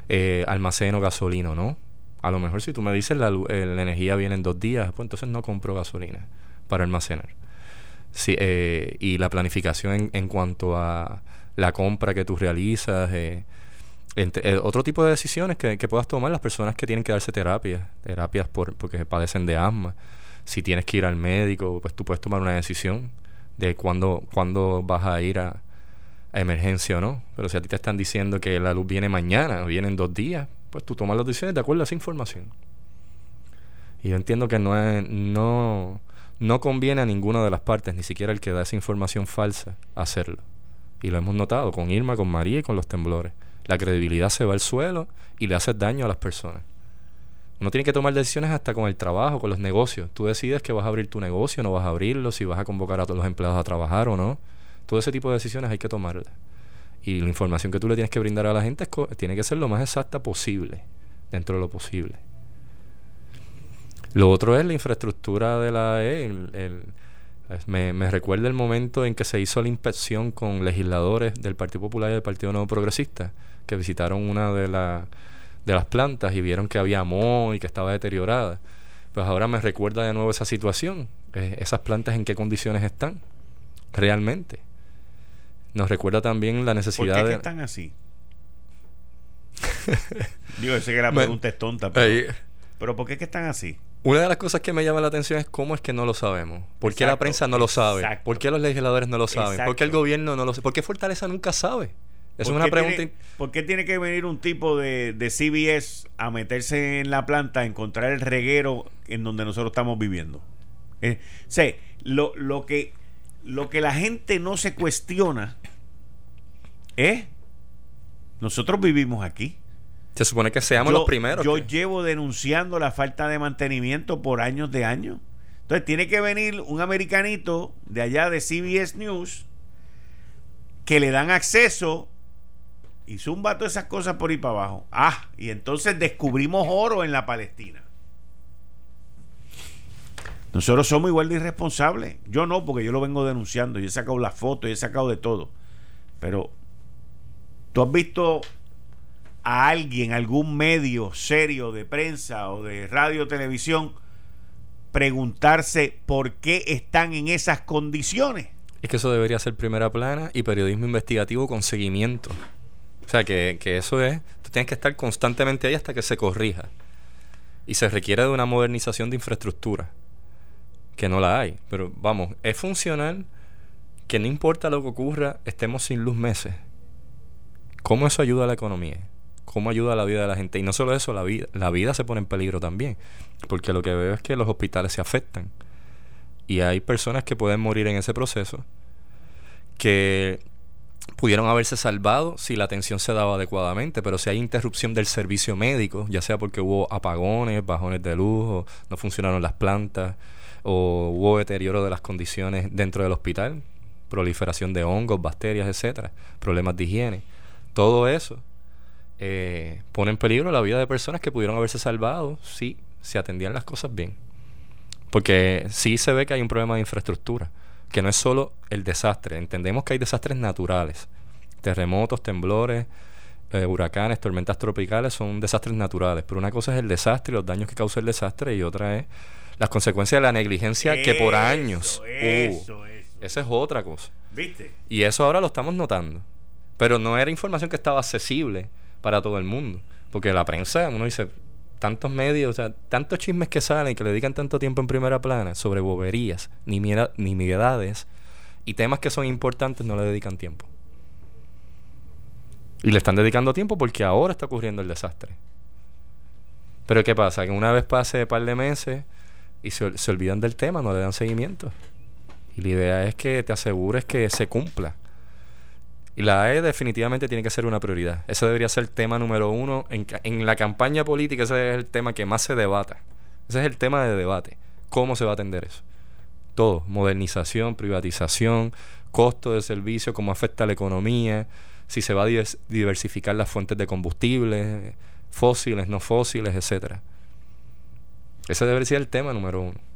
eh, almaceno gasolina, ¿no? A lo mejor si tú me dices la, eh, la energía viene en dos días, pues entonces no compro gasolina para almacenar. Sí, eh, y la planificación en, cuanto a la compra que tú realizas, otro tipo de decisiones que, que, puedas tomar las personas que tienen que darse terapias, terapias por, porque padecen de asma si tienes que ir al médico, pues tú puedes tomar una decisión de cuándo, cuándo vas a ir a, emergencia o no. Pero si a ti te están diciendo que la luz viene mañana o viene en dos días, pues tú tomas las decisiones de acuerdo a esa información. Y yo entiendo que no, es, no, no conviene a ninguna de las partes, ni siquiera el que da esa información falsa, hacerlo. Y lo hemos notado con Irma, con María y con los temblores. La credibilidad se va al suelo y le hace daño a las personas. Uno tiene que tomar decisiones hasta con el trabajo, con los negocios. Tú decides que vas a abrir tu negocio, no vas a abrirlo, si vas a convocar a todos los empleados a trabajar o no. Todo ese tipo de decisiones hay que tomarlas. Y la información que tú le tienes que brindar a la gente tiene que ser lo más exacta posible, dentro de lo posible. Lo otro es la infraestructura de la E. me, me, recuerda el momento en que se hizo la inspección con legisladores del Partido Popular y del Partido Nuevo Progresista, que visitaron una de las de las plantas y vieron que había moho y que estaba deteriorada. Pues ahora me recuerda de nuevo esa situación. Eh, esas plantas en qué condiciones están realmente. Nos recuerda también la necesidad ¿Por qué de... están así? Digo, sé que la pregunta es tonta, pero, pero ¿por qué que están así? Una de las cosas que me llama la atención es cómo es que no lo sabemos. ¿Por qué la prensa no lo sabe? ¿Por qué los legisladores no lo saben? ¿Por qué el gobierno no lo sabe? ¿Por qué Fortaleza nunca sabe? Es una pregunta. ¿Por qué tiene que venir un tipo de, de, CBS a meterse en la planta a encontrar el reguero en donde nosotros estamos viviendo? Eh, sé, lo, lo, que, lo que la gente no se cuestiona es: nosotros vivimos aquí. Se supone que seamos los primeros. Yo llevo denunciando la falta de mantenimiento por años de años. Entonces tiene que venir un americanito de allá de CBS News que le dan acceso y zumba todas esas cosas por ahí para abajo. Ah, y entonces descubrimos oro en la Palestina. Nosotros somos igual de irresponsables. Yo no, porque yo lo vengo denunciando. Yo he sacado las fotos, y he sacado de todo. Pero, ¿tú has visto a alguien, algún medio serio de prensa o de radio o televisión, preguntarse por qué están en esas condiciones? Es que eso debería ser primera plana y periodismo investigativo con seguimiento. O sea, que, eso es, tú tienes que estar constantemente ahí hasta que se corrija. Y se requiere de una modernización de infraestructura, que no la hay. Pero vamos, es funcional que no importa lo que ocurra, estemos sin luz meses. ¿Cómo eso ayuda a la economía? ¿Cómo ayuda a la vida de la gente? Y no solo eso, la vida, la vida se pone en peligro también. Porque lo que veo es que los hospitales se afectan. Y hay personas que pueden morir en ese proceso que pudieron haberse salvado si la atención se daba adecuadamente, pero si hay interrupción del servicio médico, ya sea porque hubo apagones, bajones de luz, o no funcionaron las plantas, o hubo deterioro de las condiciones dentro del hospital, proliferación de hongos, bacterias, etcétera, problemas de higiene, todo eso eh, pone en peligro la vida de personas que pudieron haberse salvado si se atendían las cosas bien. Porque sí se ve que hay un problema de infraestructura que no es solo el desastre. Entendemos que hay desastres naturales. Terremotos, temblores, eh, huracanes, tormentas tropicales son desastres naturales. Pero una cosa es el desastre y los daños que causa el desastre y otra es las consecuencias de la negligencia que por años hubo. Esa es otra cosa. ¿Viste? Y eso ahora lo estamos notando. Pero no era información que estaba accesible para todo el mundo. Porque la prensa, uno dice, tantos medios, o sea, tantos chismes que salen y que le dedican tanto tiempo en primera plana sobre boberías, ni nimiedades y temas que son importantes no le dedican tiempo. Y le están dedicando tiempo porque ahora está ocurriendo el desastre. Pero ¿qué pasa? Que una vez pase un par de meses y se, se olvidan del tema, no le dan seguimiento. Y la idea es que te asegures que se cumpla. Y la AE definitivamente tiene que ser una prioridad. Ese debería ser el tema número uno. En, en, la campaña política ese es el tema que más se debata. Ese es el tema de debate. ¿Cómo se va a atender eso? Todo. Modernización, privatización, costo de servicio, cómo afecta a la economía, si se va a diversificar las fuentes de combustible, fósiles, no fósiles, etcétera. Ese debería ser el tema número uno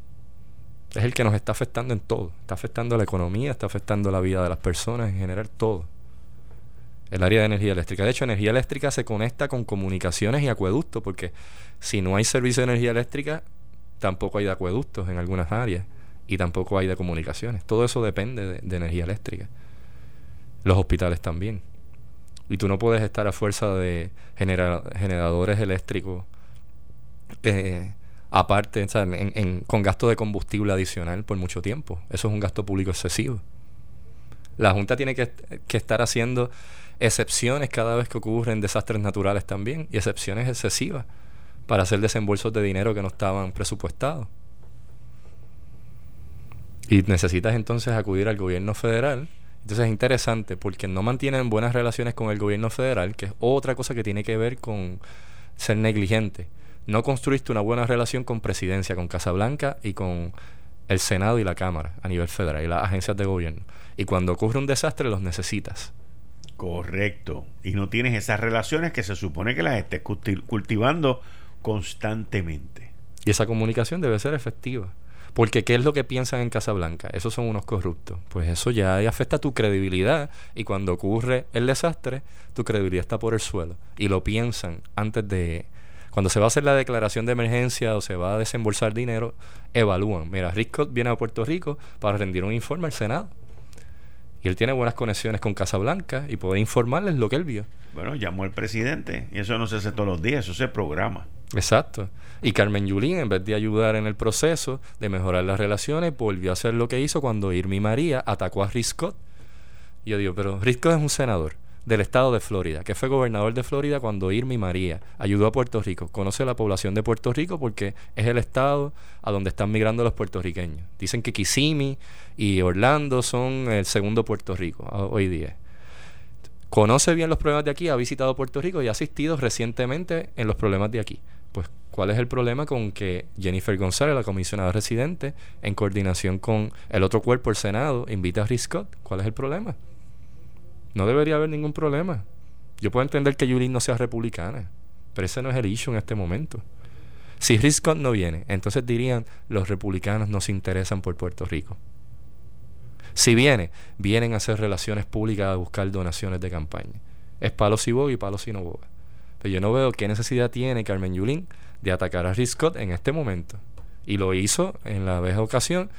es el que nos está afectando en todo. Está afectando la economía, está afectando la vida de las personas, en general todo. El área de energía eléctrica. De hecho, energía eléctrica se conecta con comunicaciones y acueductos, porque si no hay servicio de energía eléctrica, tampoco hay de acueductos en algunas áreas y tampoco hay de comunicaciones. Todo eso depende de, energía eléctrica. Los hospitales también. Y tú no puedes estar a fuerza de generadores eléctricos eh, aparte, con gasto de combustible adicional por mucho tiempo. Eso es un gasto público excesivo. La Junta tiene que, estar haciendo excepciones cada vez que ocurren desastres naturales también, y excepciones excesivas para hacer desembolsos de dinero que no estaban presupuestados. Y necesitas entonces acudir al gobierno federal. Entonces es interesante porque no mantienen buenas relaciones con el gobierno federal, que es otra cosa que tiene que ver con ser negligente no construiste una buena relación con presidencia, con Casablanca y con el Senado y la Cámara a nivel federal y las agencias de gobierno. Y cuando ocurre un desastre los necesitas. Correcto. Y no tienes esas relaciones que se supone que las estés cultivando constantemente. Y esa comunicación debe ser efectiva. Porque ¿qué es lo que piensan en Casablanca? Esos son unos corruptos. Pues eso ya afecta tu credibilidad y cuando ocurre el desastre, tu credibilidad está por el suelo. Y lo piensan antes de, cuando se va a hacer la declaración de emergencia o se va a desembolsar dinero, evalúan. Mira, Rick viene a Puerto Rico para rendir un informe al Senado. Y él tiene buenas conexiones con Casablanca y puede informarles lo que él vio. Bueno, llamó al presidente y eso no se hace todos los días, eso se programa. Exacto. Y Carmen Yulín, en vez de ayudar en el proceso de mejorar las relaciones, volvió a hacer lo que hizo cuando Irmi María atacó a Riscott. Y yo digo, pero Riscott es un senador del estado de Florida, que fue gobernador de Florida cuando Irma María ayudó a Puerto Rico. Conoce la población de Puerto Rico porque es el estado a donde están migrando los puertorriqueños. Dicen que Kissimmee y Orlando son el segundo Puerto Rico hoy día. Conoce bien los problemas de aquí, ha visitado Puerto Rico y ha asistido recientemente en los problemas de aquí. Pues, ¿cuál es el problema con que Jennifer González, la comisionada residente, en coordinación con el otro cuerpo, el Senado, invita a Riscott? ¿Cuál es el problema? No debería haber ningún problema. Yo puedo entender que Yulín no sea republicana, pero ese no es el issue en este momento. Si Scott no viene, entonces dirían los republicanos no se interesan por Puerto Rico. Si viene, vienen a hacer relaciones públicas a buscar donaciones de campaña. Es palo si boga y palo si no boga. Pero yo no veo qué necesidad tiene Carmen Yulín de atacar a Rick Scott en este momento. Y lo hizo en la vez ocasión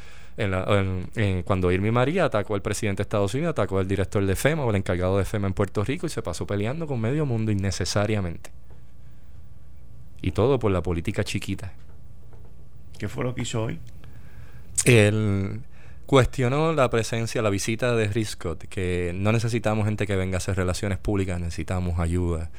cuando Irmi María atacó al presidente de Estados Unidos, atacó al director de FEMA o el encargado de FEMA en Puerto Rico y se pasó peleando con medio mundo innecesariamente. Y todo por la política chiquita. ¿Qué fue lo que hizo hoy? Él cuestionó la presencia, la visita de Riscott, que no necesitamos gente que venga a hacer relaciones públicas, necesitamos ayuda.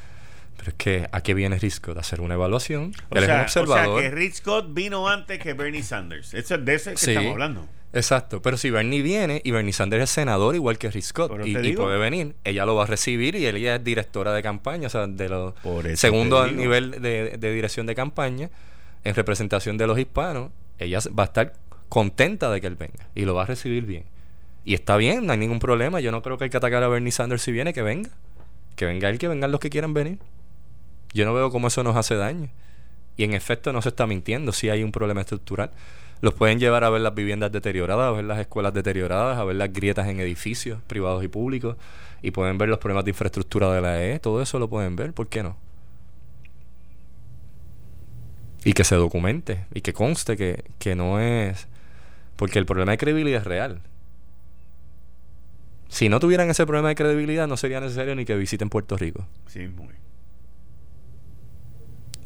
Pero es que, ¿a qué viene Riscott? A hacer una evaluación. O Él sea, es un observador. O sea, que Riscott vino antes que Bernie Sanders. Eso es de ese que estamos hablando. Exacto, pero si Bernie viene y Bernie Sanders es senador igual que Rick Scott y, puede venir, ella lo va a recibir y ella es directora de campaña, o sea, de los segundo nivel de, de, dirección de campaña en representación de los hispanos, ella va a estar contenta de que él venga y lo va a recibir bien. Y está bien, no hay ningún problema, yo no creo que hay que atacar a Bernie Sanders si viene, que venga. Que venga él, que vengan los que quieran venir. Yo no veo cómo eso nos hace daño. Y en efecto no se está mintiendo si hay un problema estructural. Los pueden llevar a ver las viviendas deterioradas, a ver las escuelas deterioradas, a ver las grietas en edificios privados y públicos. Y pueden ver los problemas de infraestructura de la E. Todo eso lo pueden ver. ¿Por qué no? Y que se documente y que conste que, que no es... Porque el problema de credibilidad es real. Si no tuvieran ese problema de credibilidad, no sería necesario ni que visiten Puerto Rico. Sí, muy.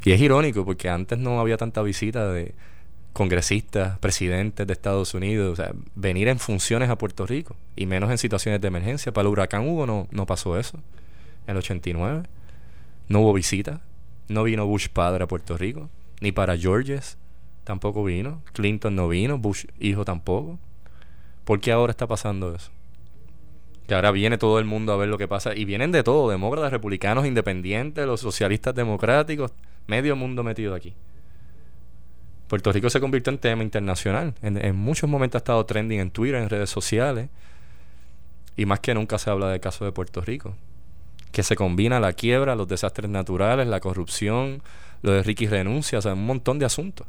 Y es irónico porque antes no había tanta visita de congresistas, presidentes de Estados Unidos, o sea, venir en funciones a Puerto Rico y menos en situaciones de emergencia. Para el huracán Hugo no, no pasó eso. En el 89 no hubo visita, no vino Bush padre a Puerto Rico, ni para Georges tampoco vino, Clinton no vino, Bush hijo tampoco. ¿Por qué ahora está pasando eso? Que ahora viene todo el mundo a ver lo que pasa. Y vienen de todo, demócratas, republicanos, independientes, los socialistas democráticos, medio mundo metido aquí. Puerto Rico se convirtió en tema internacional. En, muchos momentos ha estado trending en Twitter, en redes sociales. Y más que nunca se habla del caso de Puerto Rico. Que se combina la quiebra, los desastres naturales, la corrupción, lo de Ricky renuncia, o sea, un montón de asuntos.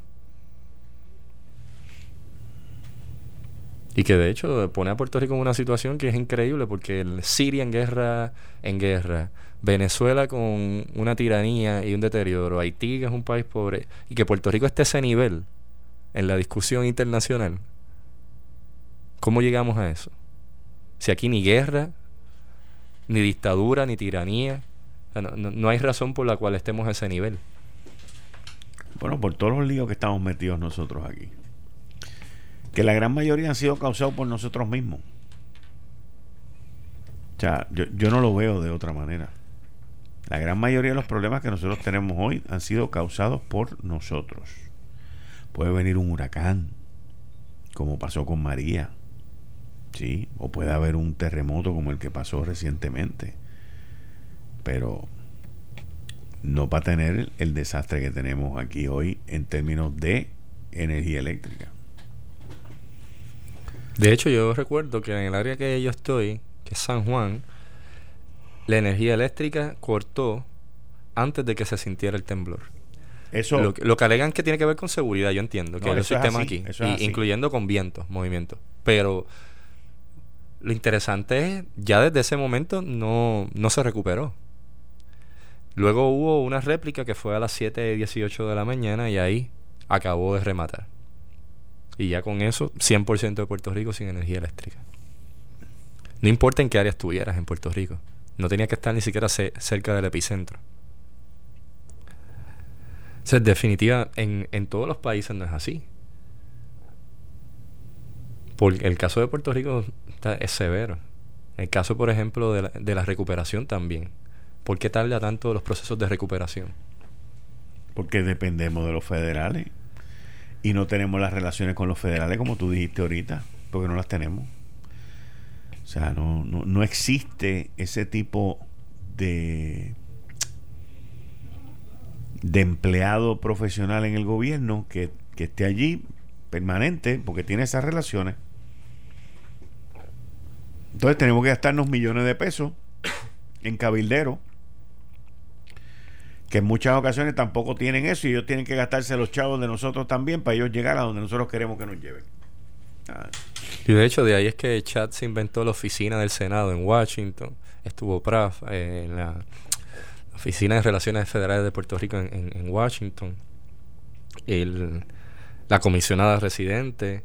Y que de hecho pone a Puerto Rico en una situación que es increíble porque el Siria en guerra, en guerra, Venezuela con una tiranía y un deterioro, Haití que es un país pobre, y que Puerto Rico esté a ese nivel en la discusión internacional. ¿Cómo llegamos a eso? Si aquí ni guerra, ni dictadura, ni tiranía, no, no hay razón por la cual estemos a ese nivel. Bueno, por todos los líos que estamos metidos nosotros aquí que la gran mayoría han sido causados por nosotros mismos. O sea, yo, yo no lo veo de otra manera. La gran mayoría de los problemas que nosotros tenemos hoy han sido causados por nosotros. Puede venir un huracán, como pasó con María, ¿sí? O puede haber un terremoto como el que pasó recientemente. Pero no va a tener el desastre que tenemos aquí hoy en términos de energía eléctrica. De hecho, yo recuerdo que en el área que yo estoy, que es San Juan, la energía eléctrica cortó antes de que se sintiera el temblor. Eso, lo, que alegan que tiene que ver con seguridad, yo entiendo, que el sistema aquí, incluyendo con vientos, movimientos. Pero lo interesante es, ya desde ese momento no, no se recuperó. Luego hubo una réplica que fue a las 7.18 de la mañana y ahí acabó de rematar. Y ya con eso, 100% de Puerto Rico sin energía eléctrica. No importa en qué área estuvieras en Puerto Rico. No tenía que estar ni siquiera cerca del epicentro. O sea, en definitiva, en, en todos los países no es así. Porque el caso de Puerto Rico está, es severo. El caso, por ejemplo, de la, de la recuperación también. ¿Por qué tarda tanto los procesos de recuperación? Porque dependemos de los federales y no tenemos las relaciones con los federales como tú dijiste ahorita, porque no las tenemos. O sea, no, no, existe ese tipo de de empleado profesional en el gobierno que, que esté allí permanente porque tiene esas relaciones. Entonces tenemos que gastarnos millones de pesos en cabildero que en muchas ocasiones tampoco tienen eso y ellos tienen que gastarse los chavos de nosotros también para ellos llegar a donde nosotros queremos que nos lleven. Ah. Y de hecho de ahí es que Chat se inventó la oficina del Senado en Washington, estuvo PRAF eh, en la Oficina de Relaciones Federales de Puerto Rico en, Washington, el, la comisionada residente,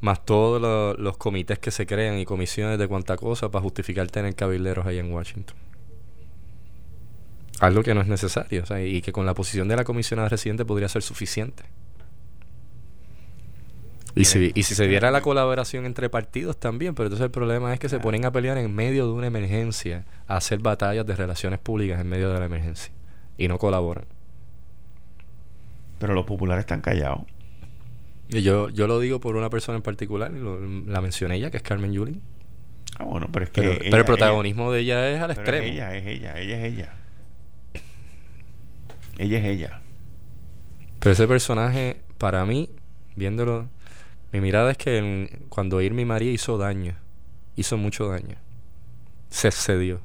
más todos los comités que se crean y comisiones de cuanta cosa para justificar tener cabilderos ahí en Washington. Algo que no es necesario y que con la posición de la comisionada residente podría ser suficiente. Y si, y si se diera la colaboración entre partidos también, pero entonces el problema es que se ponen a pelear en medio de una emergencia, a hacer batallas de relaciones públicas en medio de la emergencia y no colaboran. Pero los populares están callados. Y yo, yo lo digo por una persona en particular, la mencioné ella, que es Carmen Yulín. Ah, bueno, pero es que. Pero, el protagonismo de ella es al extremo. ella, es ella, ella es ella. Ella es ella. Pero ese personaje, para mí, viéndolo, mi mirada es que cuando Irmi María hizo daño, hizo mucho daño. Se excedió.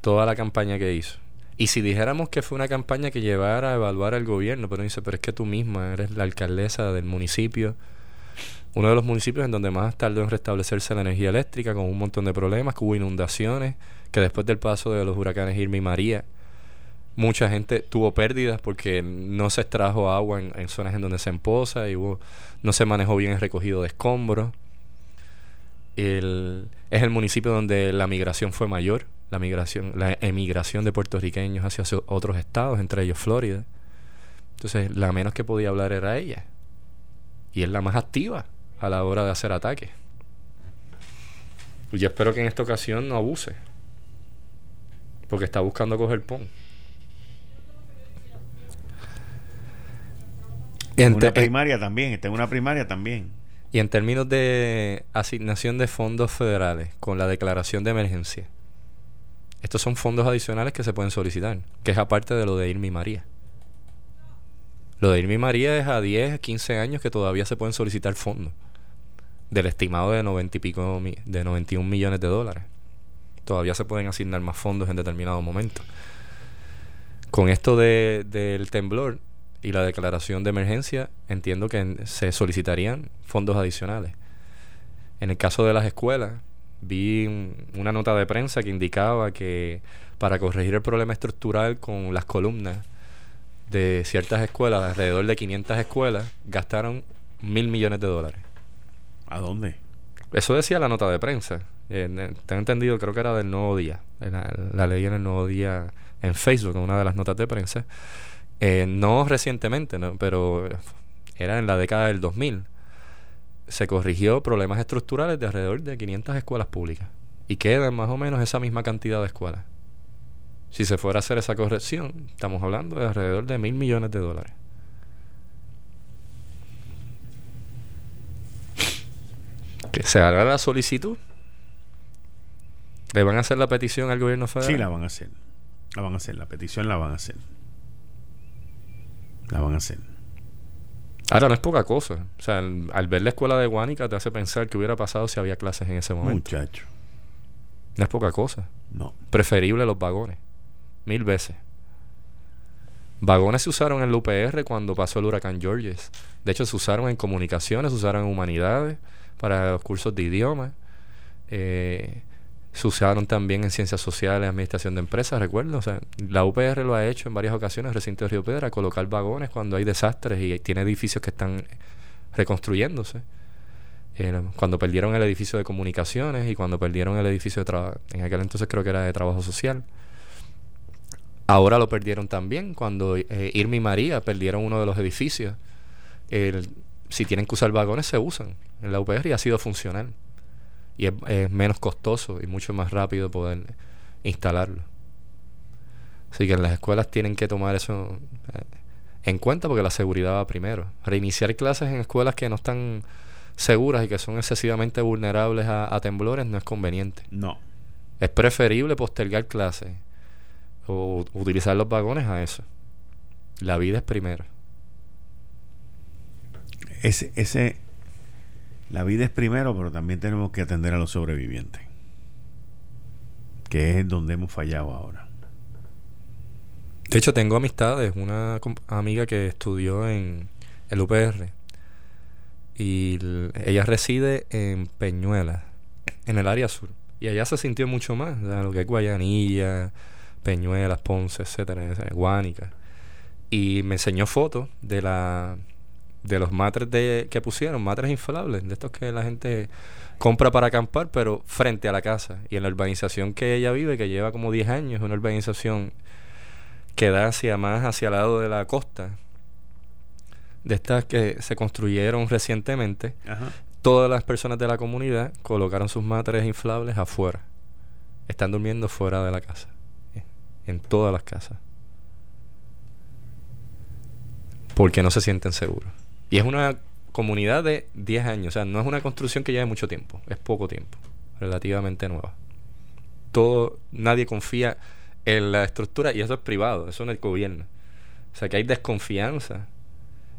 Toda la campaña que hizo. Y si dijéramos que fue una campaña que llevara a evaluar al gobierno, pero dice, pero es que tú misma eres la alcaldesa del municipio, uno de los municipios en donde más tardó en restablecerse la energía eléctrica, con un montón de problemas, que hubo inundaciones, que después del paso de los huracanes Irma y María, mucha gente tuvo pérdidas porque no se extrajo agua en, zonas en donde se empoza y no se manejó bien el recogido de escombros. es el municipio donde la migración fue mayor la migración, la emigración de puertorriqueños hacia otros estados, entre ellos Florida. Entonces, la menos que podía hablar era ella. Y es la más activa a la hora de hacer ataques. Yo espero que en esta ocasión no abuse. Porque está buscando coger pon. En una primaria también, está en una primaria también. Y en términos de asignación de fondos federales con la declaración de emergencia, estos son fondos adicionales que se pueden solicitar, que es aparte de lo de Irmi María. Lo de Irmi María es a 10, 15 años que todavía se pueden solicitar fondos. Del estimado de 90 y pico, de 91 millones de dólares. Todavía se pueden asignar más fondos en determinado momento. Con esto de, del temblor, y la declaración de emergencia, entiendo que se solicitarían fondos adicionales. En el caso de las escuelas, vi una nota de prensa que indicaba que para corregir el problema estructural con las columnas de ciertas escuelas, alrededor de 500 escuelas, gastaron mil millones de dólares. ¿A dónde? Eso decía la nota de prensa. Eh, tengo entendido, creo que era del Nuevo Día. La, la leí en el Nuevo Día en Facebook, en una de las notas de prensa. Eh, no recientemente, pero era en la década del 2000. Se corrigió problemas estructurales de alrededor de 500 escuelas públicas. Y quedan más o menos esa misma cantidad de escuelas. Si se fuera a hacer esa corrección, estamos hablando de alrededor de mil millones de dólares. Que se haga la solicitud. ¿Le van a hacer la petición al gobierno federal? Sí, la van a hacer. La van a hacer. La petición la van a hacer la van a hacer. Ahora no es poca cosa. O sea, al, ver la escuela de Guánica te hace pensar que hubiera pasado si había clases en ese momento. Muchacho. No es poca cosa. No. Preferible los vagones. Mil veces. Vagones se usaron en la UPR cuando pasó el huracán Georges. De hecho, se usaron en comunicaciones, se usaron en humanidades, para los cursos de idioma. Eh, se usaron también en ciencias sociales, administración de empresas, recuerdo. O sea, la UPR lo ha hecho en varias ocasiones, recinto de Río Piedra, colocar vagones cuando hay desastres y tiene edificios que están reconstruyéndose. Eh, cuando perdieron el edificio de comunicaciones y cuando perdieron el edificio de trabajo, en aquel entonces creo que era de trabajo social. Ahora lo perdieron también cuando eh, Irma y María perdieron uno de los edificios. si tienen que usar vagones, se usan en la UPR y ha sido funcional y es, menos costoso y mucho más rápido poder instalarlo. Así que las escuelas tienen que tomar eso eh, en cuenta porque la seguridad va primero. Reiniciar clases en escuelas que no están seguras y que son excesivamente vulnerables a, temblores no es conveniente. No. Es preferible postergar clases o utilizar los vagones a eso. La vida es primero. Ese, ese, la vida es primero, pero también tenemos que atender a los sobrevivientes, que es donde hemos fallado ahora. De hecho, tengo amistades, una amiga que estudió en el UPR y ella reside en Peñuela, en el área sur. Y allá se sintió mucho más, lo que es Guayanilla, Peñuelas, Ponce, etcétera, Guánica. Y me enseñó fotos de la de los matres de, que pusieron, matres inflables, de estos que la gente compra para acampar, pero frente a la casa. Y en la urbanización que ella vive, que lleva como 10 años, una urbanización que da hacia más hacia el lado de la costa, de estas que se construyeron recientemente, todas las personas de la comunidad colocaron sus matres inflables afuera. Están durmiendo fuera de la casa, en todas las casas. Porque no se sienten seguros. Y es una comunidad de 10 años, o sea, no es una construcción que lleve mucho tiempo, es poco tiempo, relativamente nueva. Todo, nadie confía en la estructura y eso es privado, eso es el gobierno. O sea, que hay desconfianza.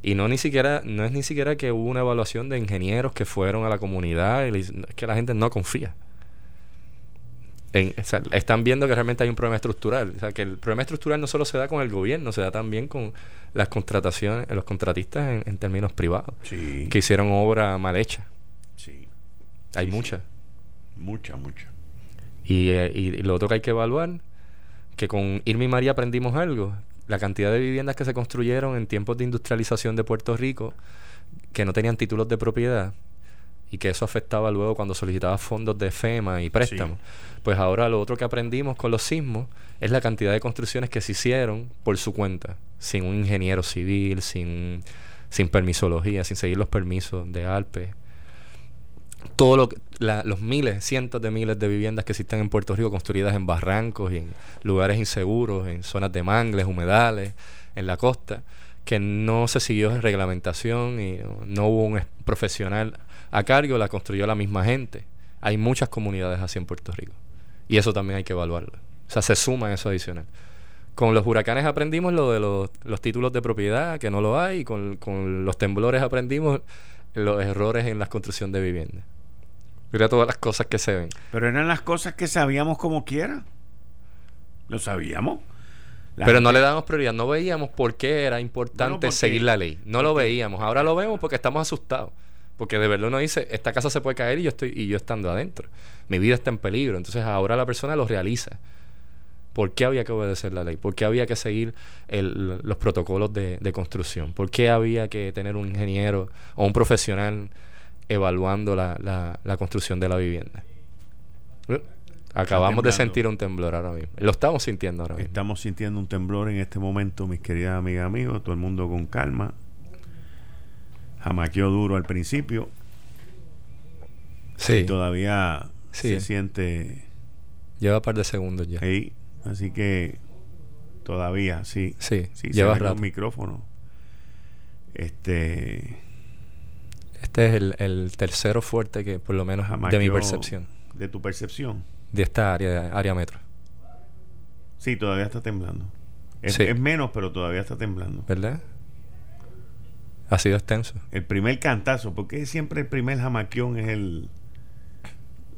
Y no ni siquiera no es ni siquiera que hubo una evaluación de ingenieros que fueron a la comunidad y es que la gente no confía están viendo que realmente hay un problema estructural. O sea, que el problema estructural no solo se da con el gobierno, se da también con las contrataciones, los contratistas en, términos privados, que hicieron obra mal hecha. Sí. Hay muchas. Muchas, muchas. Y, eh, y, lo otro que hay que evaluar, que con Irma y María aprendimos algo, la cantidad de viviendas que se construyeron en tiempos de industrialización de Puerto Rico, que no tenían títulos de propiedad, y que eso afectaba luego cuando solicitaba fondos de FEMA y préstamos. Pues ahora lo otro que aprendimos con los sismos es la cantidad de construcciones que se hicieron por su cuenta, sin un ingeniero civil, sin, sin permisología, sin seguir los permisos de ALPE. Todo lo los miles, cientos de miles de viviendas que existen en Puerto Rico construidas en barrancos y en lugares inseguros, en zonas de mangles, humedales, en la costa, que no se siguió reglamentación y no hubo un profesional a cargo, la construyó la misma gente. Hay muchas comunidades así en Puerto Rico. Y eso también hay que evaluarlo. O sea, se suma eso adicional. Con los huracanes aprendimos lo de los, títulos de propiedad, que no lo hay, y con, con, los temblores aprendimos los errores en la construcción de viviendas. Mira todas las cosas que se ven. Pero eran las cosas que sabíamos como quiera. Lo sabíamos. Pero no le damos prioridad, no veíamos por qué era importante seguir la ley. No lo veíamos, ahora lo vemos porque estamos asustados. Porque de verdad uno dice, esta casa se puede caer y yo estoy y yo estando adentro. Mi vida está en peligro. Entonces ahora la persona lo realiza. ¿Por qué había que obedecer la ley? ¿Por qué había que seguir los protocolos de, construcción? ¿Por qué había que tener un ingeniero o un profesional evaluando la, la construcción de la vivienda? Acabamos de sentir un temblor ahora mismo. Lo estamos sintiendo ahora mismo. Estamos sintiendo un temblor en este momento, mis queridas amigas amigos. Todo el mundo con calma. Jamaqueó duro al principio. Sí. Y todavía se siente. Lleva un par de segundos ya. Sí. Así que todavía, sí. Sí, sí lleva rato. el micrófono. Este. Este es el, el tercero fuerte que, por lo menos, de mi percepción. De tu percepción de esta área, área metro. Sí, todavía está temblando. Es, menos, pero todavía está temblando. ¿Verdad? Ha sido extenso. El primer cantazo, porque siempre el primer jamaquión es el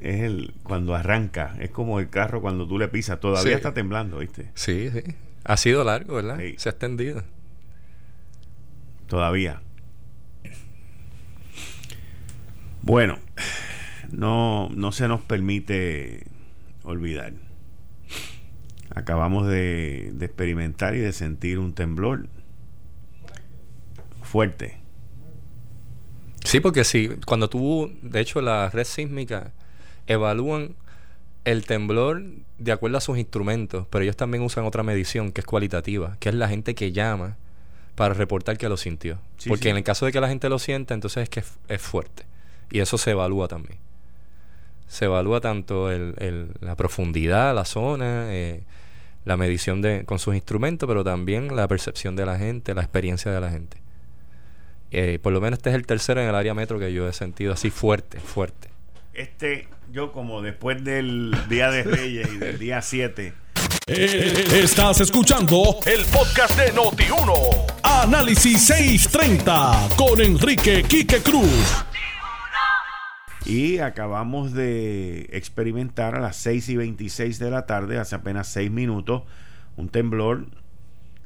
es el cuando arranca, es como el carro cuando tú le pisas, todavía está temblando, ¿viste? Sí, sí. Ha sido largo, ¿verdad? Se ha extendido. Todavía. Bueno, no, no se nos permite olvidar. Acabamos de, experimentar y de sentir un temblor fuerte. Sí, porque sí, cuando tú, de hecho, la red sísmica evalúan el temblor de acuerdo a sus instrumentos, pero ellos también usan otra medición que es cualitativa, que es la gente que llama para reportar que lo sintió. porque en el caso de que la gente lo sienta, entonces es que es fuerte. Y eso se evalúa también se evalúa tanto el, la profundidad, la zona, eh, la medición de, con sus instrumentos, pero también la percepción de la gente, la experiencia de la gente. Eh, por lo menos este es el tercero en el área metro que yo he sentido así fuerte, fuerte. Este, yo como después del Día de Reyes y del día 7. Eh, estás escuchando el podcast de Noti1. Análisis 630 con Enrique Quique Cruz. Y acabamos de experimentar a las 6 y 26 de la tarde, hace apenas 6 minutos, un temblor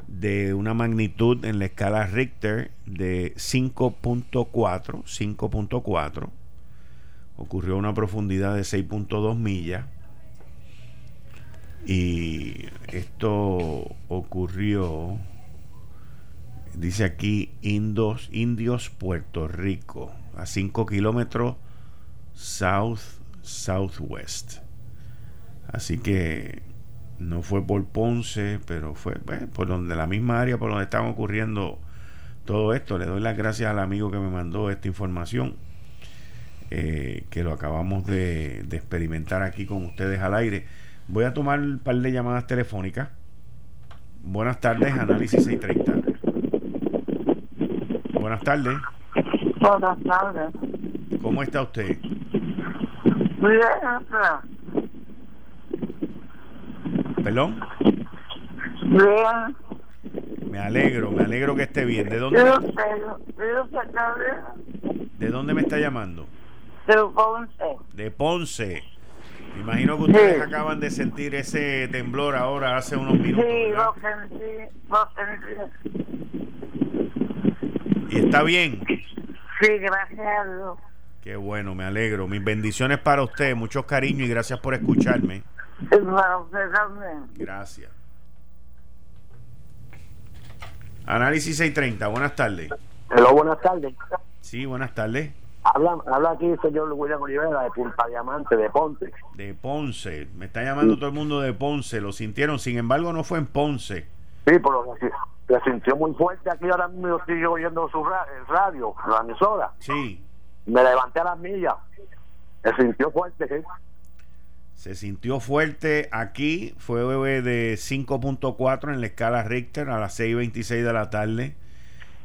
de una magnitud en la escala Richter de 5.4, 5.4. Ocurrió a una profundidad de 6.2 millas. Y esto ocurrió, dice aquí, Indos, Indios, Puerto Rico, a 5 kilómetros South Southwest. Así que no fue por Ponce, pero fue por donde la misma área por donde estaban ocurriendo todo esto. Le doy las gracias al amigo que me mandó esta información, eh, que lo acabamos de, de, experimentar aquí con ustedes al aire. Voy a tomar un par de llamadas telefónicas. Buenas tardes, Análisis 630. Buenas tardes. Buenas tardes. ¿Cómo está usted? Bien, ¿Perdón? Bien. Me alegro, me alegro que esté bien. ¿De dónde? ¿De dónde me está llamando? De Ponce. De Ponce. Me imagino que ustedes acaban de sentir ese temblor ahora hace unos minutos. Sí, lo sentí, lo sentí. ¿Y está bien? Sí, gracias a Dios. Qué bueno, me alegro. Mis bendiciones para usted, mucho cariño y gracias por escucharme. Para usted también. Gracias. Análisis 630, buenas tardes. Hola, buenas tardes. Sí, buenas tardes. Habla, habla aquí el señor William Olivera de Punta Diamante, de Ponte. De Ponce. Me está llamando todo el mundo de Ponce. Lo sintieron. Sin embargo, no fue en Ponce. Sí, pero se, sintió muy fuerte aquí. Ahora mismo yo estoy oyendo su ra- radio, la emisora. Sí. Me levanté a las millas. Se sintió fuerte, ¿sí? Se sintió fuerte aquí. Fue de 5.4 en la escala Richter a las 6.26 de la tarde.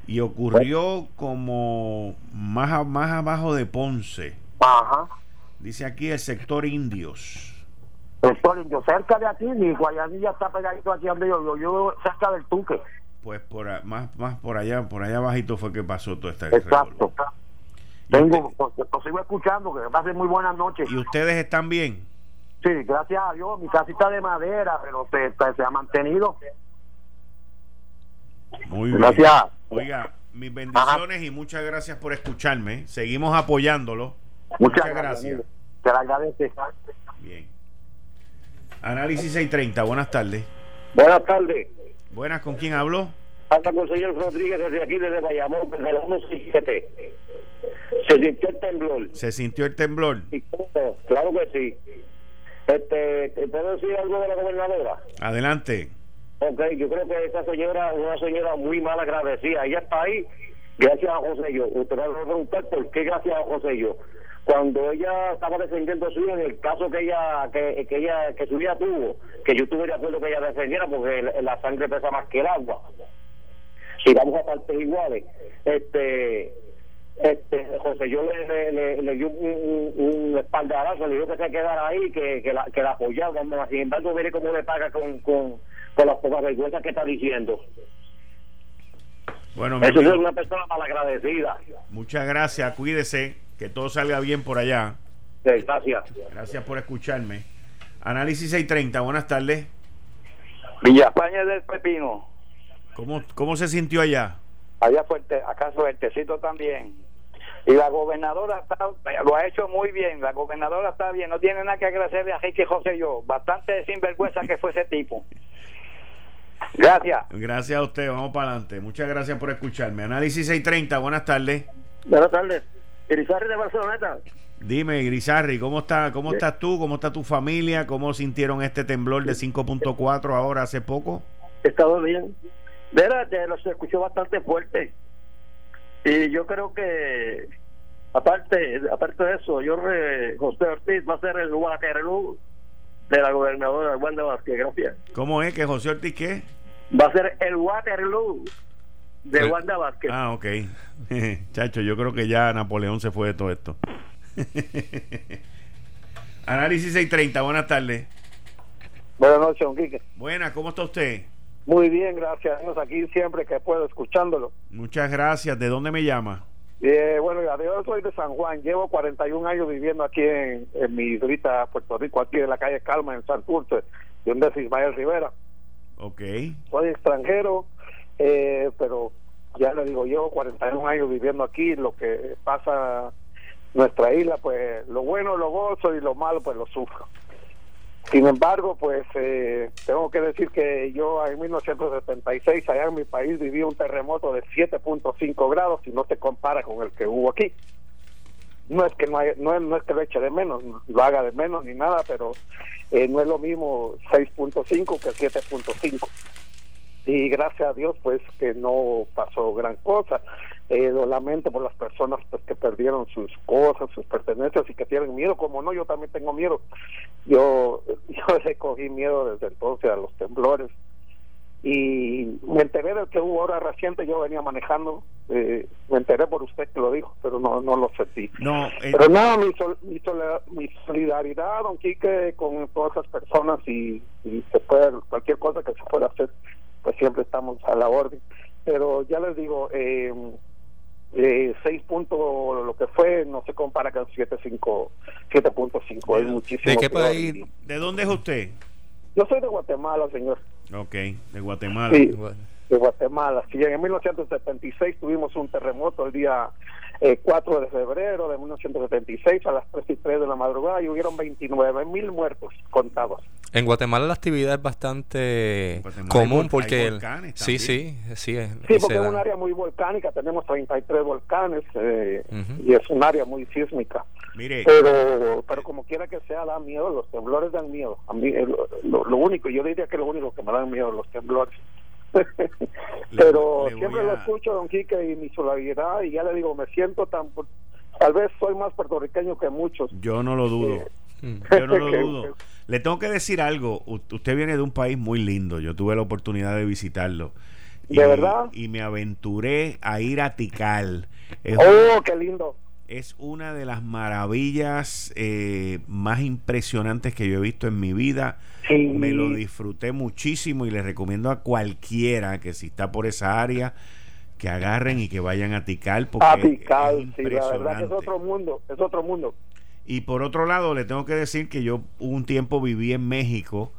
Y ocurrió como más, a- más abajo de Ponce. Ajá. Dice aquí el sector indios. Doctor, yo cerca de aquí, mi Guayanilla está pegadito aquí donde yo, yo, yo cerca del Tuque. Pues por a- más, más por allá, por allá abajito fue que pasó todo este Exacto. revolú. ¿Y, Tengo, pues, lo sigo escuchando, que pasen muy buenas noches. y ustedes están bien? Sí, gracias a Dios, mi casita de madera, pero se, ha mantenido. Muy bien. Gracias. Oiga, mis bendiciones y muchas gracias por escucharme. Seguimos apoyándolo. Muchas, Muchas gracias. Te lo agradece. Bien. Análisis 630, buenas tardes. Buenas tardes. Buenas, ¿con quién hablo? Habla con el señor Rodríguez desde aquí, desde Bayamón, desde la 167. Se sintió el temblor. ¿Se sintió el temblor? Todo, claro que sí. Este, ¿te ¿Puedo decir algo de la gobernadora? Adelante. Ok, yo creo que esa señora es una señora muy mal agradecida. Ella está ahí gracias a José Yo. Usted me va a preguntar por qué gracias a José Yo. Cuando ella estaba defendiendo su en el caso que ella que, que ella que su hija tuvo, que yo estuve de acuerdo que ella defendiera porque la sangre pesa más que el agua. Si vamos a partes iguales, este este José yo le, le, le- le dio un, un, un espaldarazo, le dijo que se quedara ahí, que, que, la, que la apoyaba, vamos, sin embargo, mire cómo le paga con, con, con las pocas vergüenzas que está diciendo. Bueno, mi Eso es una persona malagradecida. muchas gracias. Cuídese, que todo salga bien por allá. Sí, Gracias. Gracias por escucharme. Análisis 630, buenas tardes. Villa España del Pepino. ¿Cómo, cómo se sintió allá? Allá fuerte, acá fuertecito también. Y la gobernadora está, lo ha hecho muy bien. La gobernadora está bien. No tiene nada que agradecerle a Ricky José y yo. Bastante sinvergüenza que fue ese tipo. Gracias. Gracias a usted, vamos para adelante. Muchas gracias por escucharme. Análisis 630, buenas tardes. Buenas tardes. Irizarry de Barceloneta. Dime, Grisarri, ¿cómo, está, ¿cómo estás tú? ¿Cómo está tu familia? ¿Cómo sintieron este temblor de 5.4 ahora hace poco? He estado bien. Verá, te lo se escuchó bastante fuerte. Y yo creo que, aparte aparte de eso, yo re- José Ortiz va a ser el Waterloo de la gobernadora Wanda Vázquez. Gracias. ¿Cómo es que José Ortiz qué? Va a ser el Waterloo de Sí. Wanda Vázquez. Ah, ok. Chacho, yo creo que ya Napoleón se fue de todo esto. Análisis 630, buenas tardes. Buenas noches, don Quique. Buenas, ¿cómo está usted? Muy bien, gracias. Estamos aquí siempre que puedo escuchándolo. Muchas gracias. ¿De dónde me llama? Eh, bueno, yo soy de San Juan. Llevo 41 años viviendo aquí en, en mi islita, Puerto Rico, aquí en la calle Calma, en Santurce, de donde es Ismael Rivera. Ok. soy extranjero, eh, pero ya le digo, llevo 41 años viviendo aquí, lo que pasa en nuestra isla, pues lo bueno lo gozo y lo malo pues lo sufro. Sin embargo, pues eh, tengo que decir que yo en 1976 allá en mi país viví un terremoto de 7.5 grados y no se compara con el que hubo aquí. No es que no, hay- no, es, que lo eche de menos, lo haga de menos ni nada, pero eh, no es lo mismo 6.5 que 7.5 y gracias a Dios pues que no pasó gran cosa eh, lo lamento por las personas pues que perdieron sus cosas sus pertenencias y que tienen miedo como no yo también tengo miedo. Yo yo le cogí miedo desde entonces a los temblores. Y me enteré del que hubo ahora reciente yo venía manejando eh, me enteré por usted que lo dijo pero no no lo sentí. No, eh, pero nada, mi, sol- mi, mi solidaridad, don Quique, con todas esas personas y, y se puede, cualquier cosa que se pueda hacer, pues siempre estamos a la orden. Pero ya les digo, eh, eh, seis puntos lo que fue no se compara con 7.5, 7.5, es muchísimo. ¿De qué país? ¿de dónde es usted? Yo soy de Guatemala, señor. Ok, de Guatemala. Sí. De Guatemala. Sí, en 1976 tuvimos un terremoto el día eh, 4 de febrero de 1976 a las 3 y 3 de la madrugada y hubieron 29 mil muertos contados. En Guatemala la actividad es bastante común porque... hay el- volcanes sí, sí, sí. es- Sí, porque es un área muy volcánica, tenemos 33 volcanes eh, Ujú. y es un área muy sísmica. Mire, Pero, pero como quiera que sea, da miedo, los temblores dan miedo. A mí, eh, lo, lo- lo único, yo diría que lo único que me dan miedo, los temblores. pero le siempre a- lo escucho, don Quique, y mi solidaridad, y ya le digo, me siento tan... Tal vez soy más puertorriqueño que muchos. yo no lo dudo. Eh, Mm. Yo no lo dudo. Le tengo que decir algo. U- Usted viene de un país muy lindo. Yo tuve la oportunidad de visitarlo. ¿De verdad? Y me aventuré a ir a Tikal. Es, ¡Oh, qué lindo! Es una de las maravillas eh, más impresionantes que yo he visto en mi vida. Sí. Me lo disfruté muchísimo y le recomiendo a cualquiera que si está por esa área que agarren y que vayan a Tikal porque A es sí, la verdad que es otro mundo, es otro mundo. Y por otro lado, le tengo que decir que yo un tiempo viví en México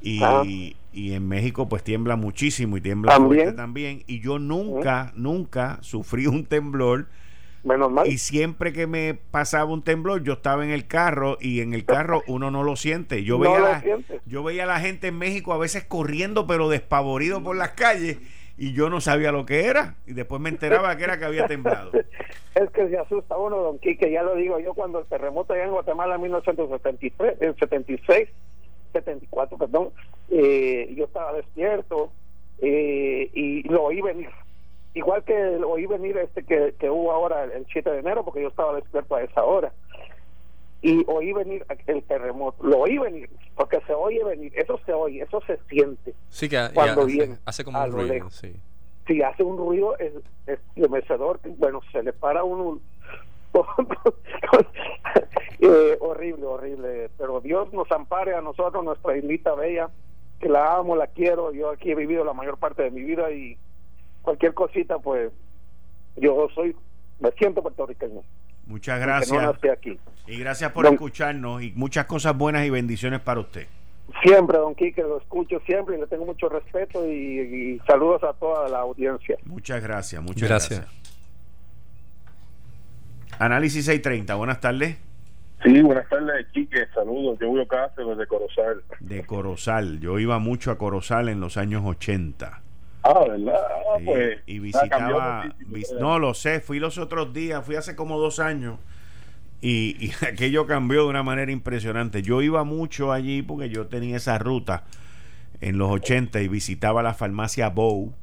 y, Ah. y en México pues tiembla muchísimo y tiembla También. fuerte también. Y yo nunca, nunca sufrí un temblor Menos mal. y siempre que me pasaba un temblor yo estaba en el carro y en el carro uno no lo siente. Yo No veía, la, siente. yo veía a la gente en México a veces corriendo pero despavorido por las calles y yo no sabía lo que era y después me enteraba que era que había temblado. Es que se asusta uno, don Quique, ya lo digo yo, cuando el terremoto allá en Guatemala en 1973, en 76, 74, perdón, eh, yo estaba despierto eh, y lo oí venir. Igual que oí venir este que, que hubo ahora el 7 de enero, porque yo estaba despierto a esa hora. Y oí venir el terremoto, lo oí venir, porque se oye venir, eso se oye, eso se siente. Sí, que Cuando viene hace como a un ruido, lejos. sí. si hace un ruido es, es estremecedor, bueno, se le para uno eh, horrible, horrible, pero Dios nos ampare a nosotros, nuestra islita bella, que la amo, la quiero, yo aquí he vivido la mayor parte de mi vida y cualquier cosita, pues yo soy, me siento puertorriqueño, Muchas gracias. no aquí. Y gracias por Don- escucharnos y muchas cosas buenas y bendiciones para usted. Siempre, don Quique, lo escucho siempre y le tengo mucho respeto y, y saludos a toda la audiencia. Muchas gracias, muchas Gracias. gracias. Análisis 630, buenas tardes. Sí, buenas tardes, Quique. Saludos. Yo voy Cáceres de Corozal. De Corozal. Yo iba mucho a Corozal en los años 80. Ah, ¿verdad? Ah, Sí, pues. y visitaba. vis- no, lo sé, fui los otros días, fui hace como dos años. Y, y aquello cambió de una manera impresionante. Yo iba mucho allí porque yo tenía esa ruta en los 80 y visitaba la farmacia Bow.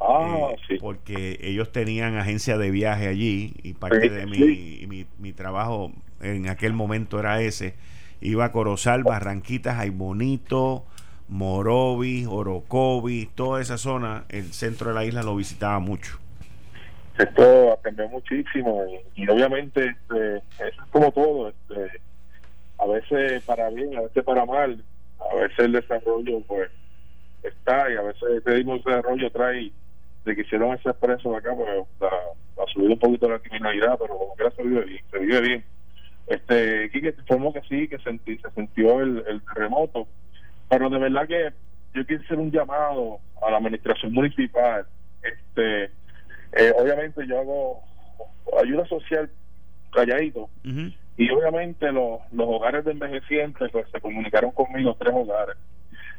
Ah, eh, sí. porque ellos tenían agencia de viaje allí y parte Sí, de mi, sí. mi, mi trabajo en aquel momento era ese. Iba a Corozal, Barranquitas, Aybonito, Morovis, Orocovis, toda esa zona, el centro de la isla lo visitaba mucho. Esto ha cambiado muchísimo y, obviamente este, es como todo. Este, a veces para bien, a veces para mal. A veces el desarrollo pues está y a veces este mismo desarrollo trae de que hicieron ese expreso acá pues ha, subido un poquito la criminalidad pero como que se vive bien se vive bien este Quique informó que sí que sentí, se sintió el terremoto pero de verdad que yo quiero hacer un llamado a la administración municipal este eh, obviamente yo hago ayuda social calladito y obviamente los, los hogares de envejecientes pues se comunicaron conmigo tres hogares.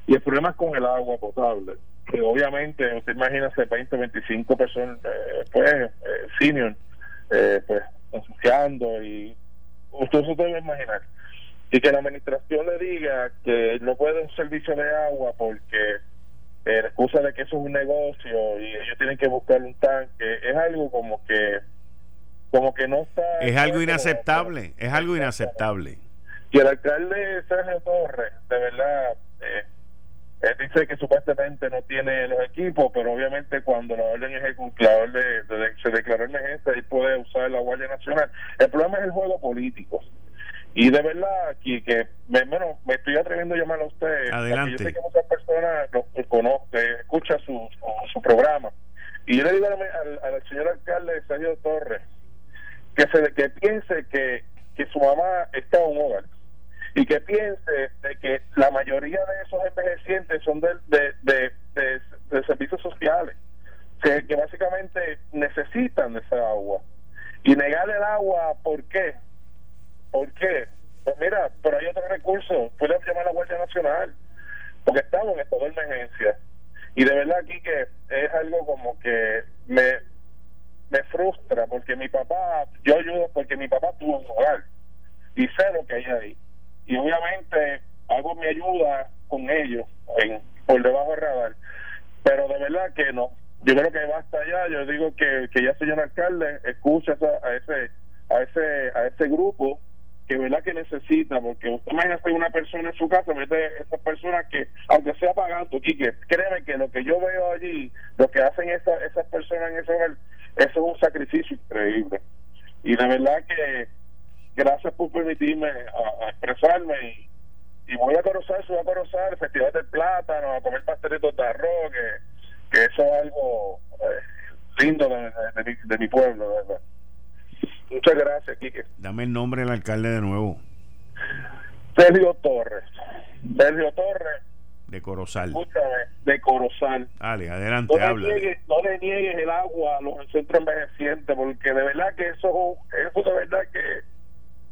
Y el problema es con el agua potable que obviamente usted imagínese 20 25 personas eh, pues eh, senior eh, pues ensuciando y usted se debe imaginar y que la administración le diga que no puede un servicio de agua porque eh, la excusa de que eso es un negocio y ellos tienen que buscar un tanque es algo como que como que no está Es algo inaceptable, es algo inaceptable. y el alcalde Sergio Torres, de verdad, eh, él dice que supuestamente no tiene los equipos, pero obviamente cuando la orden ejecutiva, de- de- se declaró emergencia, él puede usar la Guardia Nacional. El problema es el juego político. Y de verdad, aquí que me, bueno, me estoy atreviendo a llamar a usted. Adelante. porque Yo sé que muchas personas lo, lo conocen, escuchan su, su, su programa. Y yo le digo al, al, señor alcalde Sergio Torres que se que piense que, que su mamá está en un hogar y que piense de que la mayoría de esos envejecientes son de, de, de, de- de servicios sociales que, que básicamente necesitan de esa agua y ¿Por qué? Pues mira, pero hay otros recursos. Puedes llamar a la Guardia Nacional, porque estamos en estado de emergencia. Y de verdad aquí que es algo como que me, me frustra, porque mi papá, yo ayudo porque mi papá tuvo un hogar y sé lo que hay ahí. Y obviamente hago mi ayuda con ellos en, por debajo del radar. Pero de verdad que no. Yo creo que basta ya. Yo digo que, que ya, señor alcalde, escucha a, ese, a, ese, a ese grupo que verdad que necesita, porque usted imagínese una persona en su casa, mete esas personas que, aunque sea pagando, Quique, créeme que lo que yo veo allí, lo que hacen esas, esas personas en ese hogar, eso es un sacrificio increíble. Y de verdad que gracias por permitirme a, expresarme y, voy a conocer, voy a conocer el Festival del Plátano, a comer pastelitos de arroz, que, que eso es algo eh, lindo de, mi, de mi pueblo, verdad. Muchas gracias, Quique. Dame el nombre del alcalde de nuevo. Sergio Torres. Sergio Torres. De Corozal. Escúchame, de Corozal. Dale, adelante, no habla. Le niegues, no le niegues el agua a los centros envejecientes, porque de verdad que eso, eso de verdad que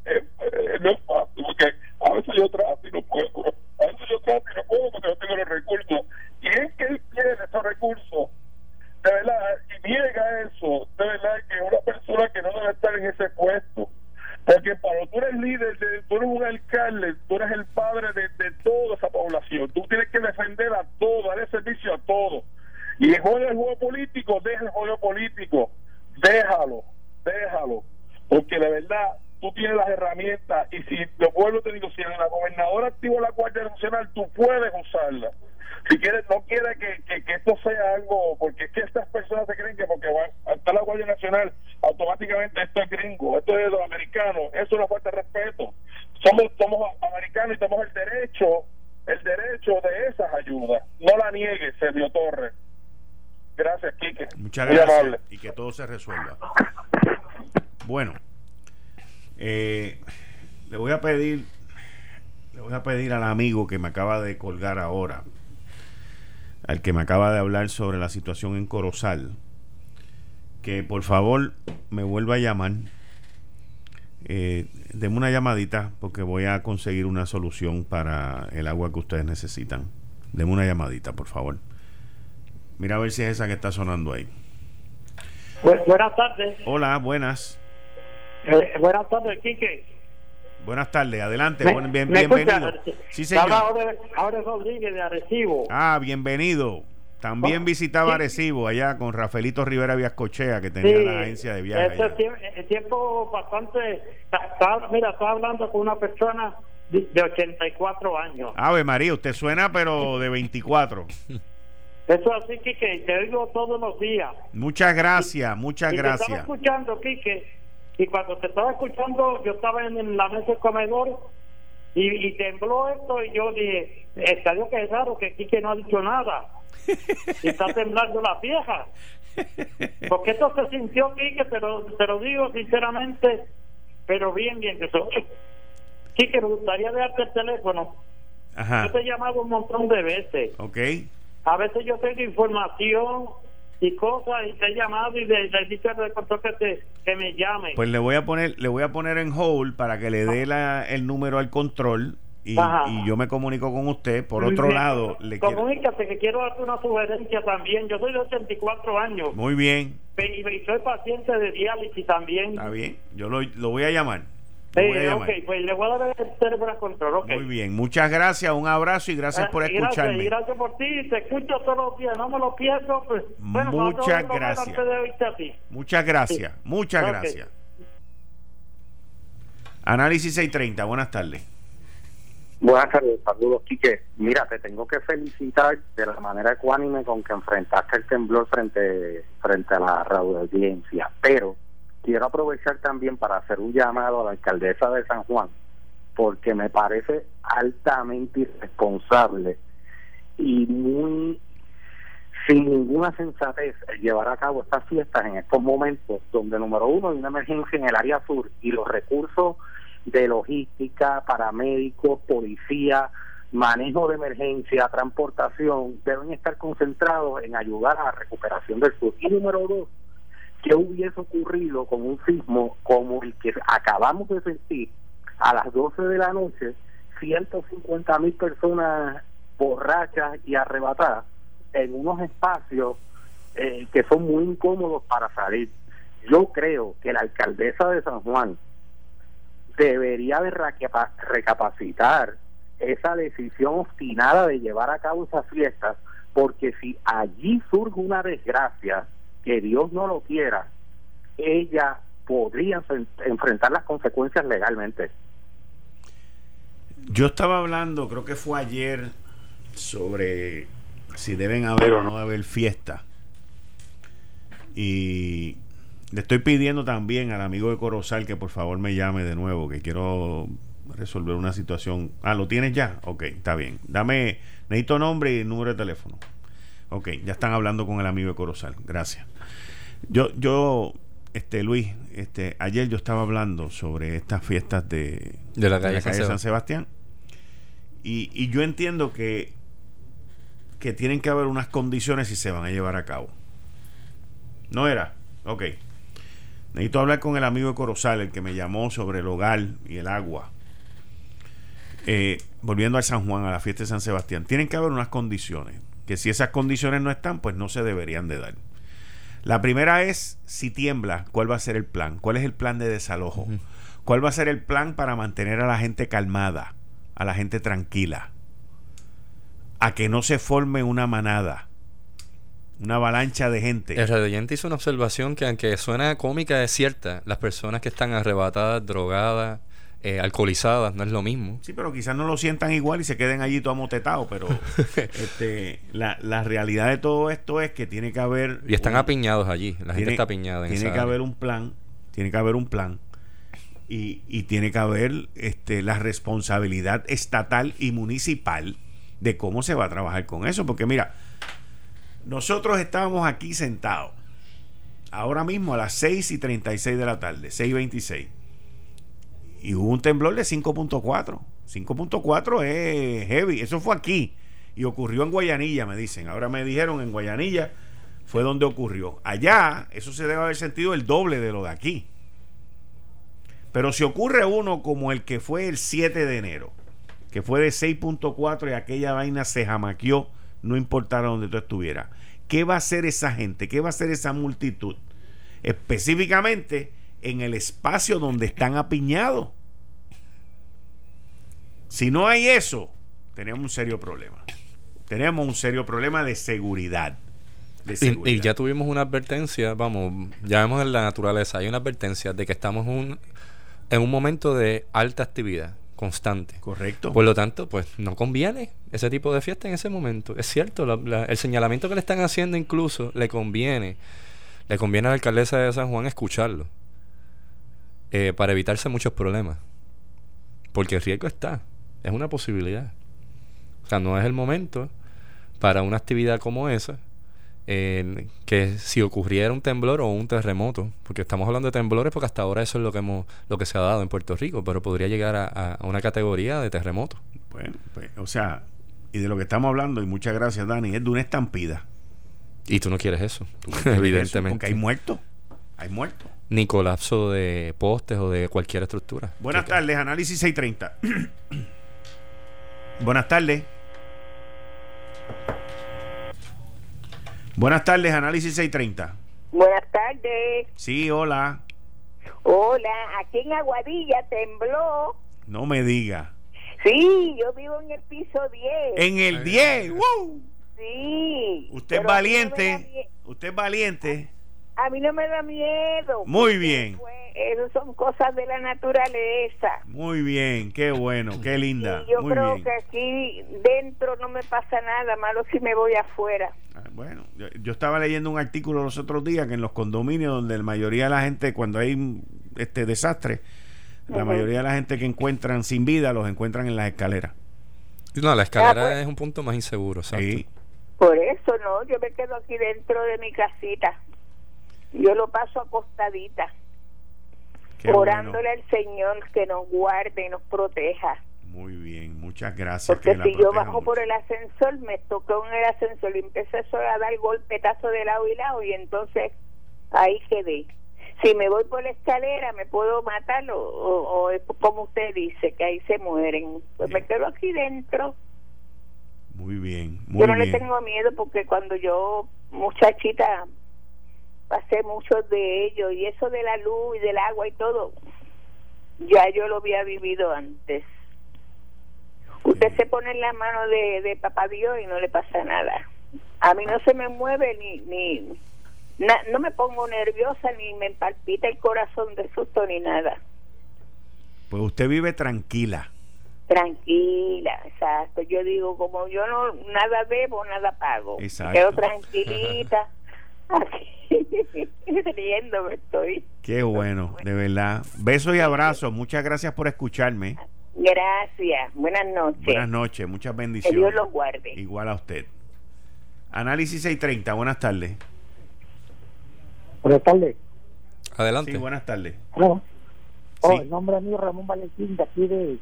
eh, eh, no es fácil, porque a veces yo trato y no puedo, a veces yo trato y no puedo porque no tengo los recursos. Y es que él tiene esos recursos de verdad, niega eso, de verdad que una persona que no debe estar en ese puesto. Porque cuando tú eres líder, de, tú eres un alcalde, tú eres el padre de, toda esa población. Tú tienes que defender a todo, darle servicio a todo. Y el juego el juego político, deja el juego político. Déjalo, déjalo. Porque de verdad, tú tienes las herramientas. Y si, lo vuelvo te digo, si la gobernadora activa la Guardia Nacional, tú puedes usarla si quieres no quiere que, que, esto sea algo porque es que estas personas se creen que porque va a estar la Guardia Nacional automáticamente esto es gringo esto es de los americanos eso es una falta de respeto. Somos somos americanos y tenemos el derecho el derecho de esas ayudas. No la niegue Sergio Torres. Gracias Quique. Muchas gracias y que todo se resuelva. Bueno eh, le voy a pedir le voy a pedir al amigo que me acaba de colgar ahora al que me acaba de hablar sobre la situación en Corozal, que por favor me vuelva a llamar. Eh, deme una llamadita porque voy a conseguir una solución para el agua que ustedes necesitan. Deme una llamadita, por favor. Mira a ver si es esa que está sonando ahí. buenas tardes. Hola, buenas. Eh, buenas tardes, Quique. Buenas tardes, adelante, bien, bienvenido. Sí, señor. Ahora, Rodríguez de Arecibo. Ah, bienvenido. También visitaba Arecibo allá con Rafaelito Rivera Viascochea, que tenía la agencia de viajes. Es tiempo bastante. mira, estaba hablando con una persona de 84 años. Ave María, usted suena, pero de 24. Eso así, Quique, te digo todos los días. Muchas gracias, muchas gracias. Te estaba escuchando, Quique y cuando te estaba escuchando, yo estaba en, la mesa del comedor y, tembló esto y yo dije, estadio que es raro que Quique no ha dicho nada. y está temblando la vieja. Porque esto se sintió, Quique, te lo, te lo digo sinceramente, pero bien, bien. Que eso. Quique, me gustaría darte el teléfono. Yo te he llamado un montón de veces. Ok. A veces yo tengo información y cosas y te he llamado y le, he dicho que, que me llame. Pues le voy a poner le voy a poner en hold para que le dé la, el número al control y, y, yo me comunico con usted. Por otro lado, le Comunícate que quiero darte una sugerencia también. Yo soy de 84 años. Muy bien. Y, soy paciente de diálisis también. Está bien. Yo lo, lo voy a llamar. Sí, ok, pues le voy a dar el teléfono control, okay. Muy bien, muchas gracias, un abrazo y gracias por escucharme. Gracias, gracias por ti, te escucho todos los días, no me lo pierdo. Pues, bueno, muchas gracias. Muchas gracias, muchas gracias. Análisis 630, buenas tardes. Buenas tardes, saludos, Quique. Mira, te tengo que felicitar de la manera ecuánime con que enfrentaste el temblor frente, frente a la radio audiencia, pero quiero aprovechar también para hacer un llamado a la alcaldesa de San Juan, porque me parece altamente irresponsable y muy sin ninguna sensatez llevar a cabo estas fiestas en estos momentos donde número uno hay una emergencia en el área sur y los recursos de logística, paramédicos, policía, manejo de emergencia, transportación deben estar concentrados en ayudar a la recuperación del sur. Y número dos, ¿Qué hubiese ocurrido con un sismo como el que acabamos de sentir a las 12 de la noche? 150 mil personas borrachas y arrebatadas en unos espacios eh, que son muy incómodos para salir. Yo creo que la alcaldesa de San Juan debería de recapa- recapacitar esa decisión obstinada de llevar a cabo esas fiestas, porque si allí surge una desgracia, que Dios no lo quiera, ella podría enfren- enfrentar las consecuencias legalmente. Yo estaba hablando, creo que fue ayer, sobre si deben haber o no haber fiestas. Y le estoy pidiendo también al amigo de Corozal que por favor me llame de nuevo, que quiero resolver una situación. Ah, ¿lo tienes ya? Ok, está bien. Dame, necesito nombre y número de teléfono. Ok, ya están hablando con el amigo de Corozal. Gracias. Yo, yo, este Luis, este, ayer yo estaba hablando sobre estas fiestas de, De la calle San San Sebastián. Y, y yo entiendo que, que tienen que haber unas condiciones y se van a llevar a cabo. ¿No era? Ok. Necesito hablar con el amigo de Corozal, el que me llamó sobre el hogar y el agua. Eh, volviendo al San Juan, a la fiesta de San Sebastián, tienen que haber unas condiciones. Que si esas condiciones no están, pues no se deberían de dar. La primera es, si tiembla, ¿cuál va a ser el plan? ¿Cuál es el plan de desalojo? ¿Cuál va a ser el plan para mantener a la gente calmada, a la gente tranquila? A que no se forme una manada, una avalancha de gente. El radiante hizo una observación que aunque suena cómica es cierta. Las personas que están arrebatadas, drogadas, eh, alcoholizadas, no es lo mismo. Sí, pero quizás no lo sientan igual y se queden allí todo amotetados, pero este, la, la realidad de todo esto es que tiene que haber... Y están un- apiñados allí. La gente está apiñada en Tiene que área. haber un plan, tiene que haber un plan y, y tiene que haber este, la responsabilidad estatal y municipal de cómo se va a trabajar con eso, porque mira, nosotros estábamos aquí sentados ahora mismo a las 6 y 36 de la tarde, 6 y 26 y hubo un temblor de 5.4. 5.4 es heavy. Eso fue aquí. Y ocurrió en Guayanilla, me dicen. Ahora me dijeron en Guayanilla fue donde ocurrió. Allá, eso se debe haber sentido el doble de lo de aquí. Pero si ocurre uno como el que fue el 7 de enero, que fue de 6.4 y aquella vaina se jamaqueó, no importara donde tú estuvieras. ¿Qué va a hacer esa gente? ¿Qué va a hacer esa multitud? Específicamente en el espacio donde están apiñados. Si no hay eso, tenemos un serio problema. Tenemos un serio problema de seguridad. De Y, ya tuvimos una advertencia, vamos, ya vemos en la naturaleza, hay una advertencia de que estamos un- en un momento de alta actividad constante. Correcto. Por lo tanto, pues no conviene ese tipo de fiesta en ese momento. Es cierto, la- la- el señalamiento que le están haciendo incluso le conviene, le conviene a la alcaldesa de San Juan escucharlo eh, para evitarse muchos problemas. Porque el riesgo está, es una posibilidad. O sea, no es el momento para una actividad como esa eh, que si ocurriera un temblor o un terremoto, porque estamos hablando de temblores porque hasta ahora eso es lo que hemos, lo que se ha dado en Puerto Rico, pero podría llegar a, una categoría de terremoto. Bueno, pues, o sea, y de lo que estamos hablando, y muchas gracias, Dani, es de una estampida. Y tú no quieres eso, Eso, evidentemente. Porque hay muertos. Hay muertos. Ni colapso de postes o de cualquier estructura. Buenas tardes, análisis 630. Buenas tardes. Buenas tardes, análisis 630. Buenas tardes. Sí, hola. Hola, aquí en Aguadilla tembló. No me diga. Sí, yo vivo en el piso 10. En el 10. ¡wow! Sí. Usted es valiente. Usted es valiente. A mí no me da miedo. Muy bien. pues, Eso son cosas de la naturaleza. Muy bien. Qué bueno. Qué linda. Y yo Muy creo bien. que aquí dentro no me pasa nada malo si me voy afuera. Ah, Bueno, yo, yo estaba leyendo un artículo los otros días que en los condominios donde la mayoría de la gente, cuando hay este desastre, la mayoría de la gente que encuentran sin vida los encuentran en las escaleras. No, la escalera Ah, pues. es un punto más inseguro, exacto. Sí. Por eso no, yo me quedo aquí dentro de mi casita. Yo lo paso acostadita, Qué orándole al Señor que nos guarde y nos proteja. Muy bien, muchas gracias. Porque que la si yo bajo mucho. por el ascensor, me tocó en el ascensor y empecé solo a dar golpetazo de lado y lado y entonces ahí quedé. Si me voy por la escalera, me puedo matar o, o- o es como usted dice, que ahí se mueren. Pues me quedo aquí dentro. Muy bien, muy yo no bien. le tengo miedo porque cuando yo, muchachita, pasé mucho de ello y eso de la luz y del agua y todo, ya yo lo había vivido antes. Usted se pone en la mano de, de papá Dios y no le pasa nada. A mí no se me mueve ni, ni na- no me pongo nerviosa ni me palpita el corazón de susto ni nada. Pues usted vive tranquila. Tranquila, exacto. Yo digo, como yo no nada debo, nada pago. Exacto. Quedo tranquilita. Aquí, riéndome estoy. Qué bueno, de verdad. Besos y abrazos. Muchas gracias por escucharme. Gracias. Buenas noches. Buenas noches, muchas Que bendiciones. Dios los guarde. Igual a usted. Análisis 630, buenas tardes. Buenas tardes. Adelante. Sí, buenas tardes. Hola. Oh, Sí. el nombre mío es Ramón Valentín, de aquí de,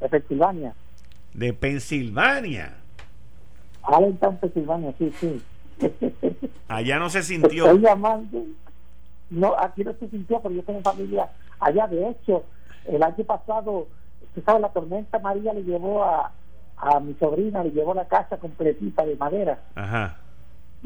de Pensilvania. De Pensilvania. Allentown, Pensilvania, sí, sí. Allá no se Estoy sintió. llamando. No, aquí no se sintió, pero yo tengo familia allá. De hecho, el año pasado, usted sabe, la tormenta María le llevó a, a mi sobrina, le llevó la casa completita de madera. Ajá.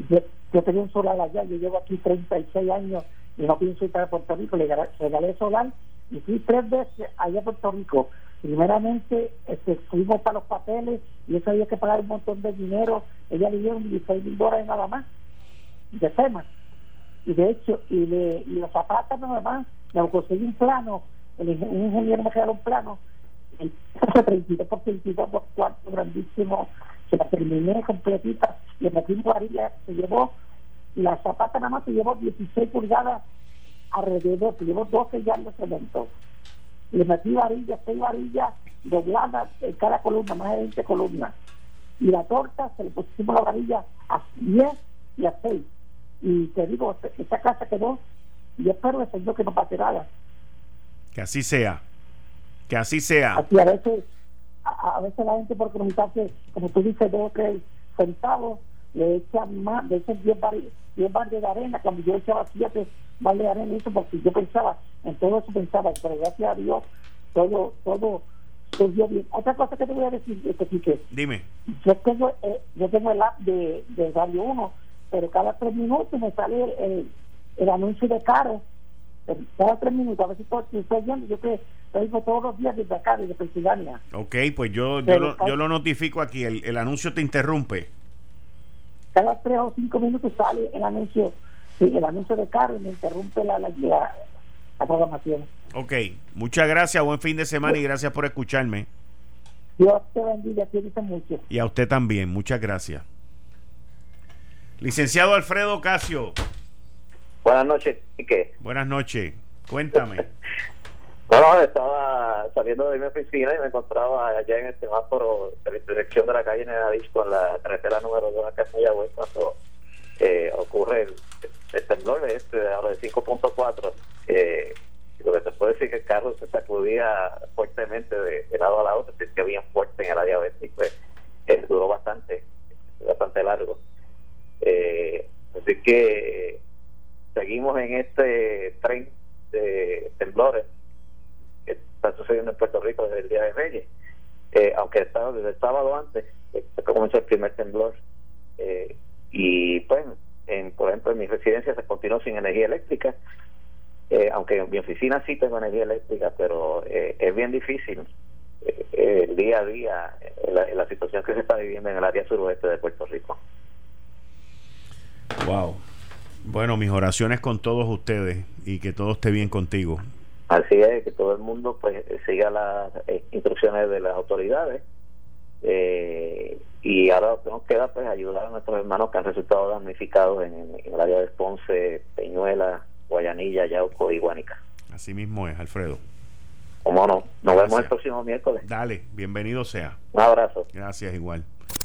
Yo, yo tenía un solar allá, yo llevo aquí 36 años y no pienso ir a Puerto Rico, le regalé- regalé solar y fui tres veces allá a Puerto Rico. Primeramente este, fuimos para los papeles y eso había que pagar un montón de dinero. Ella le dieron 16 mil dólares nada más de FEMA. Y de hecho, y, le, y los zapatos nada más, me conseguí un plano, el, un ingeniero me regaló un plano, el 32 por 32 por cuarto grandísimo, se la terminé completita, le metí un varilla, se llevó, la zapata nada más se llevó 16 pulgadas alrededor, se llevó 12 yardas de cemento. Le metí varillas, 6 varillas dobladas en cada columna, más de 20 columnas. Y la torta se le pusimos la varilla a 10 y a 6. Y te digo, esa casa quedó, y espero el Señor que no pase nada. Que así sea. Que así sea. Así a veces, a, a veces la gente por comunicarse, como tú dices, dos o tres centavos, le echan más, le echan 10 bar, 10 baldes de arena, cuando yo echaba 7 baldes de arena, eso porque yo pensaba, en todo eso pensaba, pero gracias a Dios, todo, todo surgió bien. Otra cosa que te voy a decir, este, Quique, Dime. yo tengo, eh, yo tengo el app de, de Radio 1, pero cada tres minutos me sale el, el, el anuncio de Caro. Cada tres minutos, a ver si estoy viendo, yo que lo digo todos los días desde acá, desde Pensilvania. Ok, pues yo, yo, Pero lo, yo lo notifico aquí. El, el anuncio te interrumpe. Cada tres o cinco minutos sale el anuncio, el anuncio de Caro y me interrumpe la, la, la, la programación. Ok, muchas gracias. Buen fin de semana y gracias por escucharme. Dios te bendiga, te dice mucho. Y a usted también. Muchas gracias. Licenciado Alfredo Casio. Buenas noches, Quique. Buenas noches. Cuéntame. Bueno, estaba saliendo de mi oficina y me encontraba allá en el semáforo de la intersección de la calle Nedadich con la carretera número 2 acá en Mayagüez cuando eh, ocurre el, el temblor este de ahora de 5.4. Eh, lo que te puedo decir que el carro se sacudía fuertemente de, lado a lado, se sentía bien fuerte en el área oeste y pues eh, duró bastante, bastante largo. Eh, así que eh, seguimos en este tren de temblores está sucediendo en Puerto Rico desde el Día de Reyes. Eh, aunque estaba desde el sábado antes, eh, comenzó el primer temblor. Eh, y pues, en, por ejemplo, en mi residencia se continuó sin energía eléctrica. Eh, aunque en mi oficina sí tengo energía eléctrica, pero eh, es bien difícil el día a día la, la situación que se está viviendo en el área suroeste de Puerto Rico. Wow. Bueno, mis oraciones con todos ustedes y que todo esté bien contigo. Así es, que todo el mundo pues siga las eh, instrucciones de las autoridades eh, y ahora lo que nos queda pues ayudar a nuestros hermanos que han resultado damnificados en, en el área de Ponce, Peñuela, Guayanilla, Yauco y Guanica. Así mismo es, Alfredo. Como no, nos vemos el próximo miércoles. Dale, bienvenido sea. Un abrazo. Gracias igual.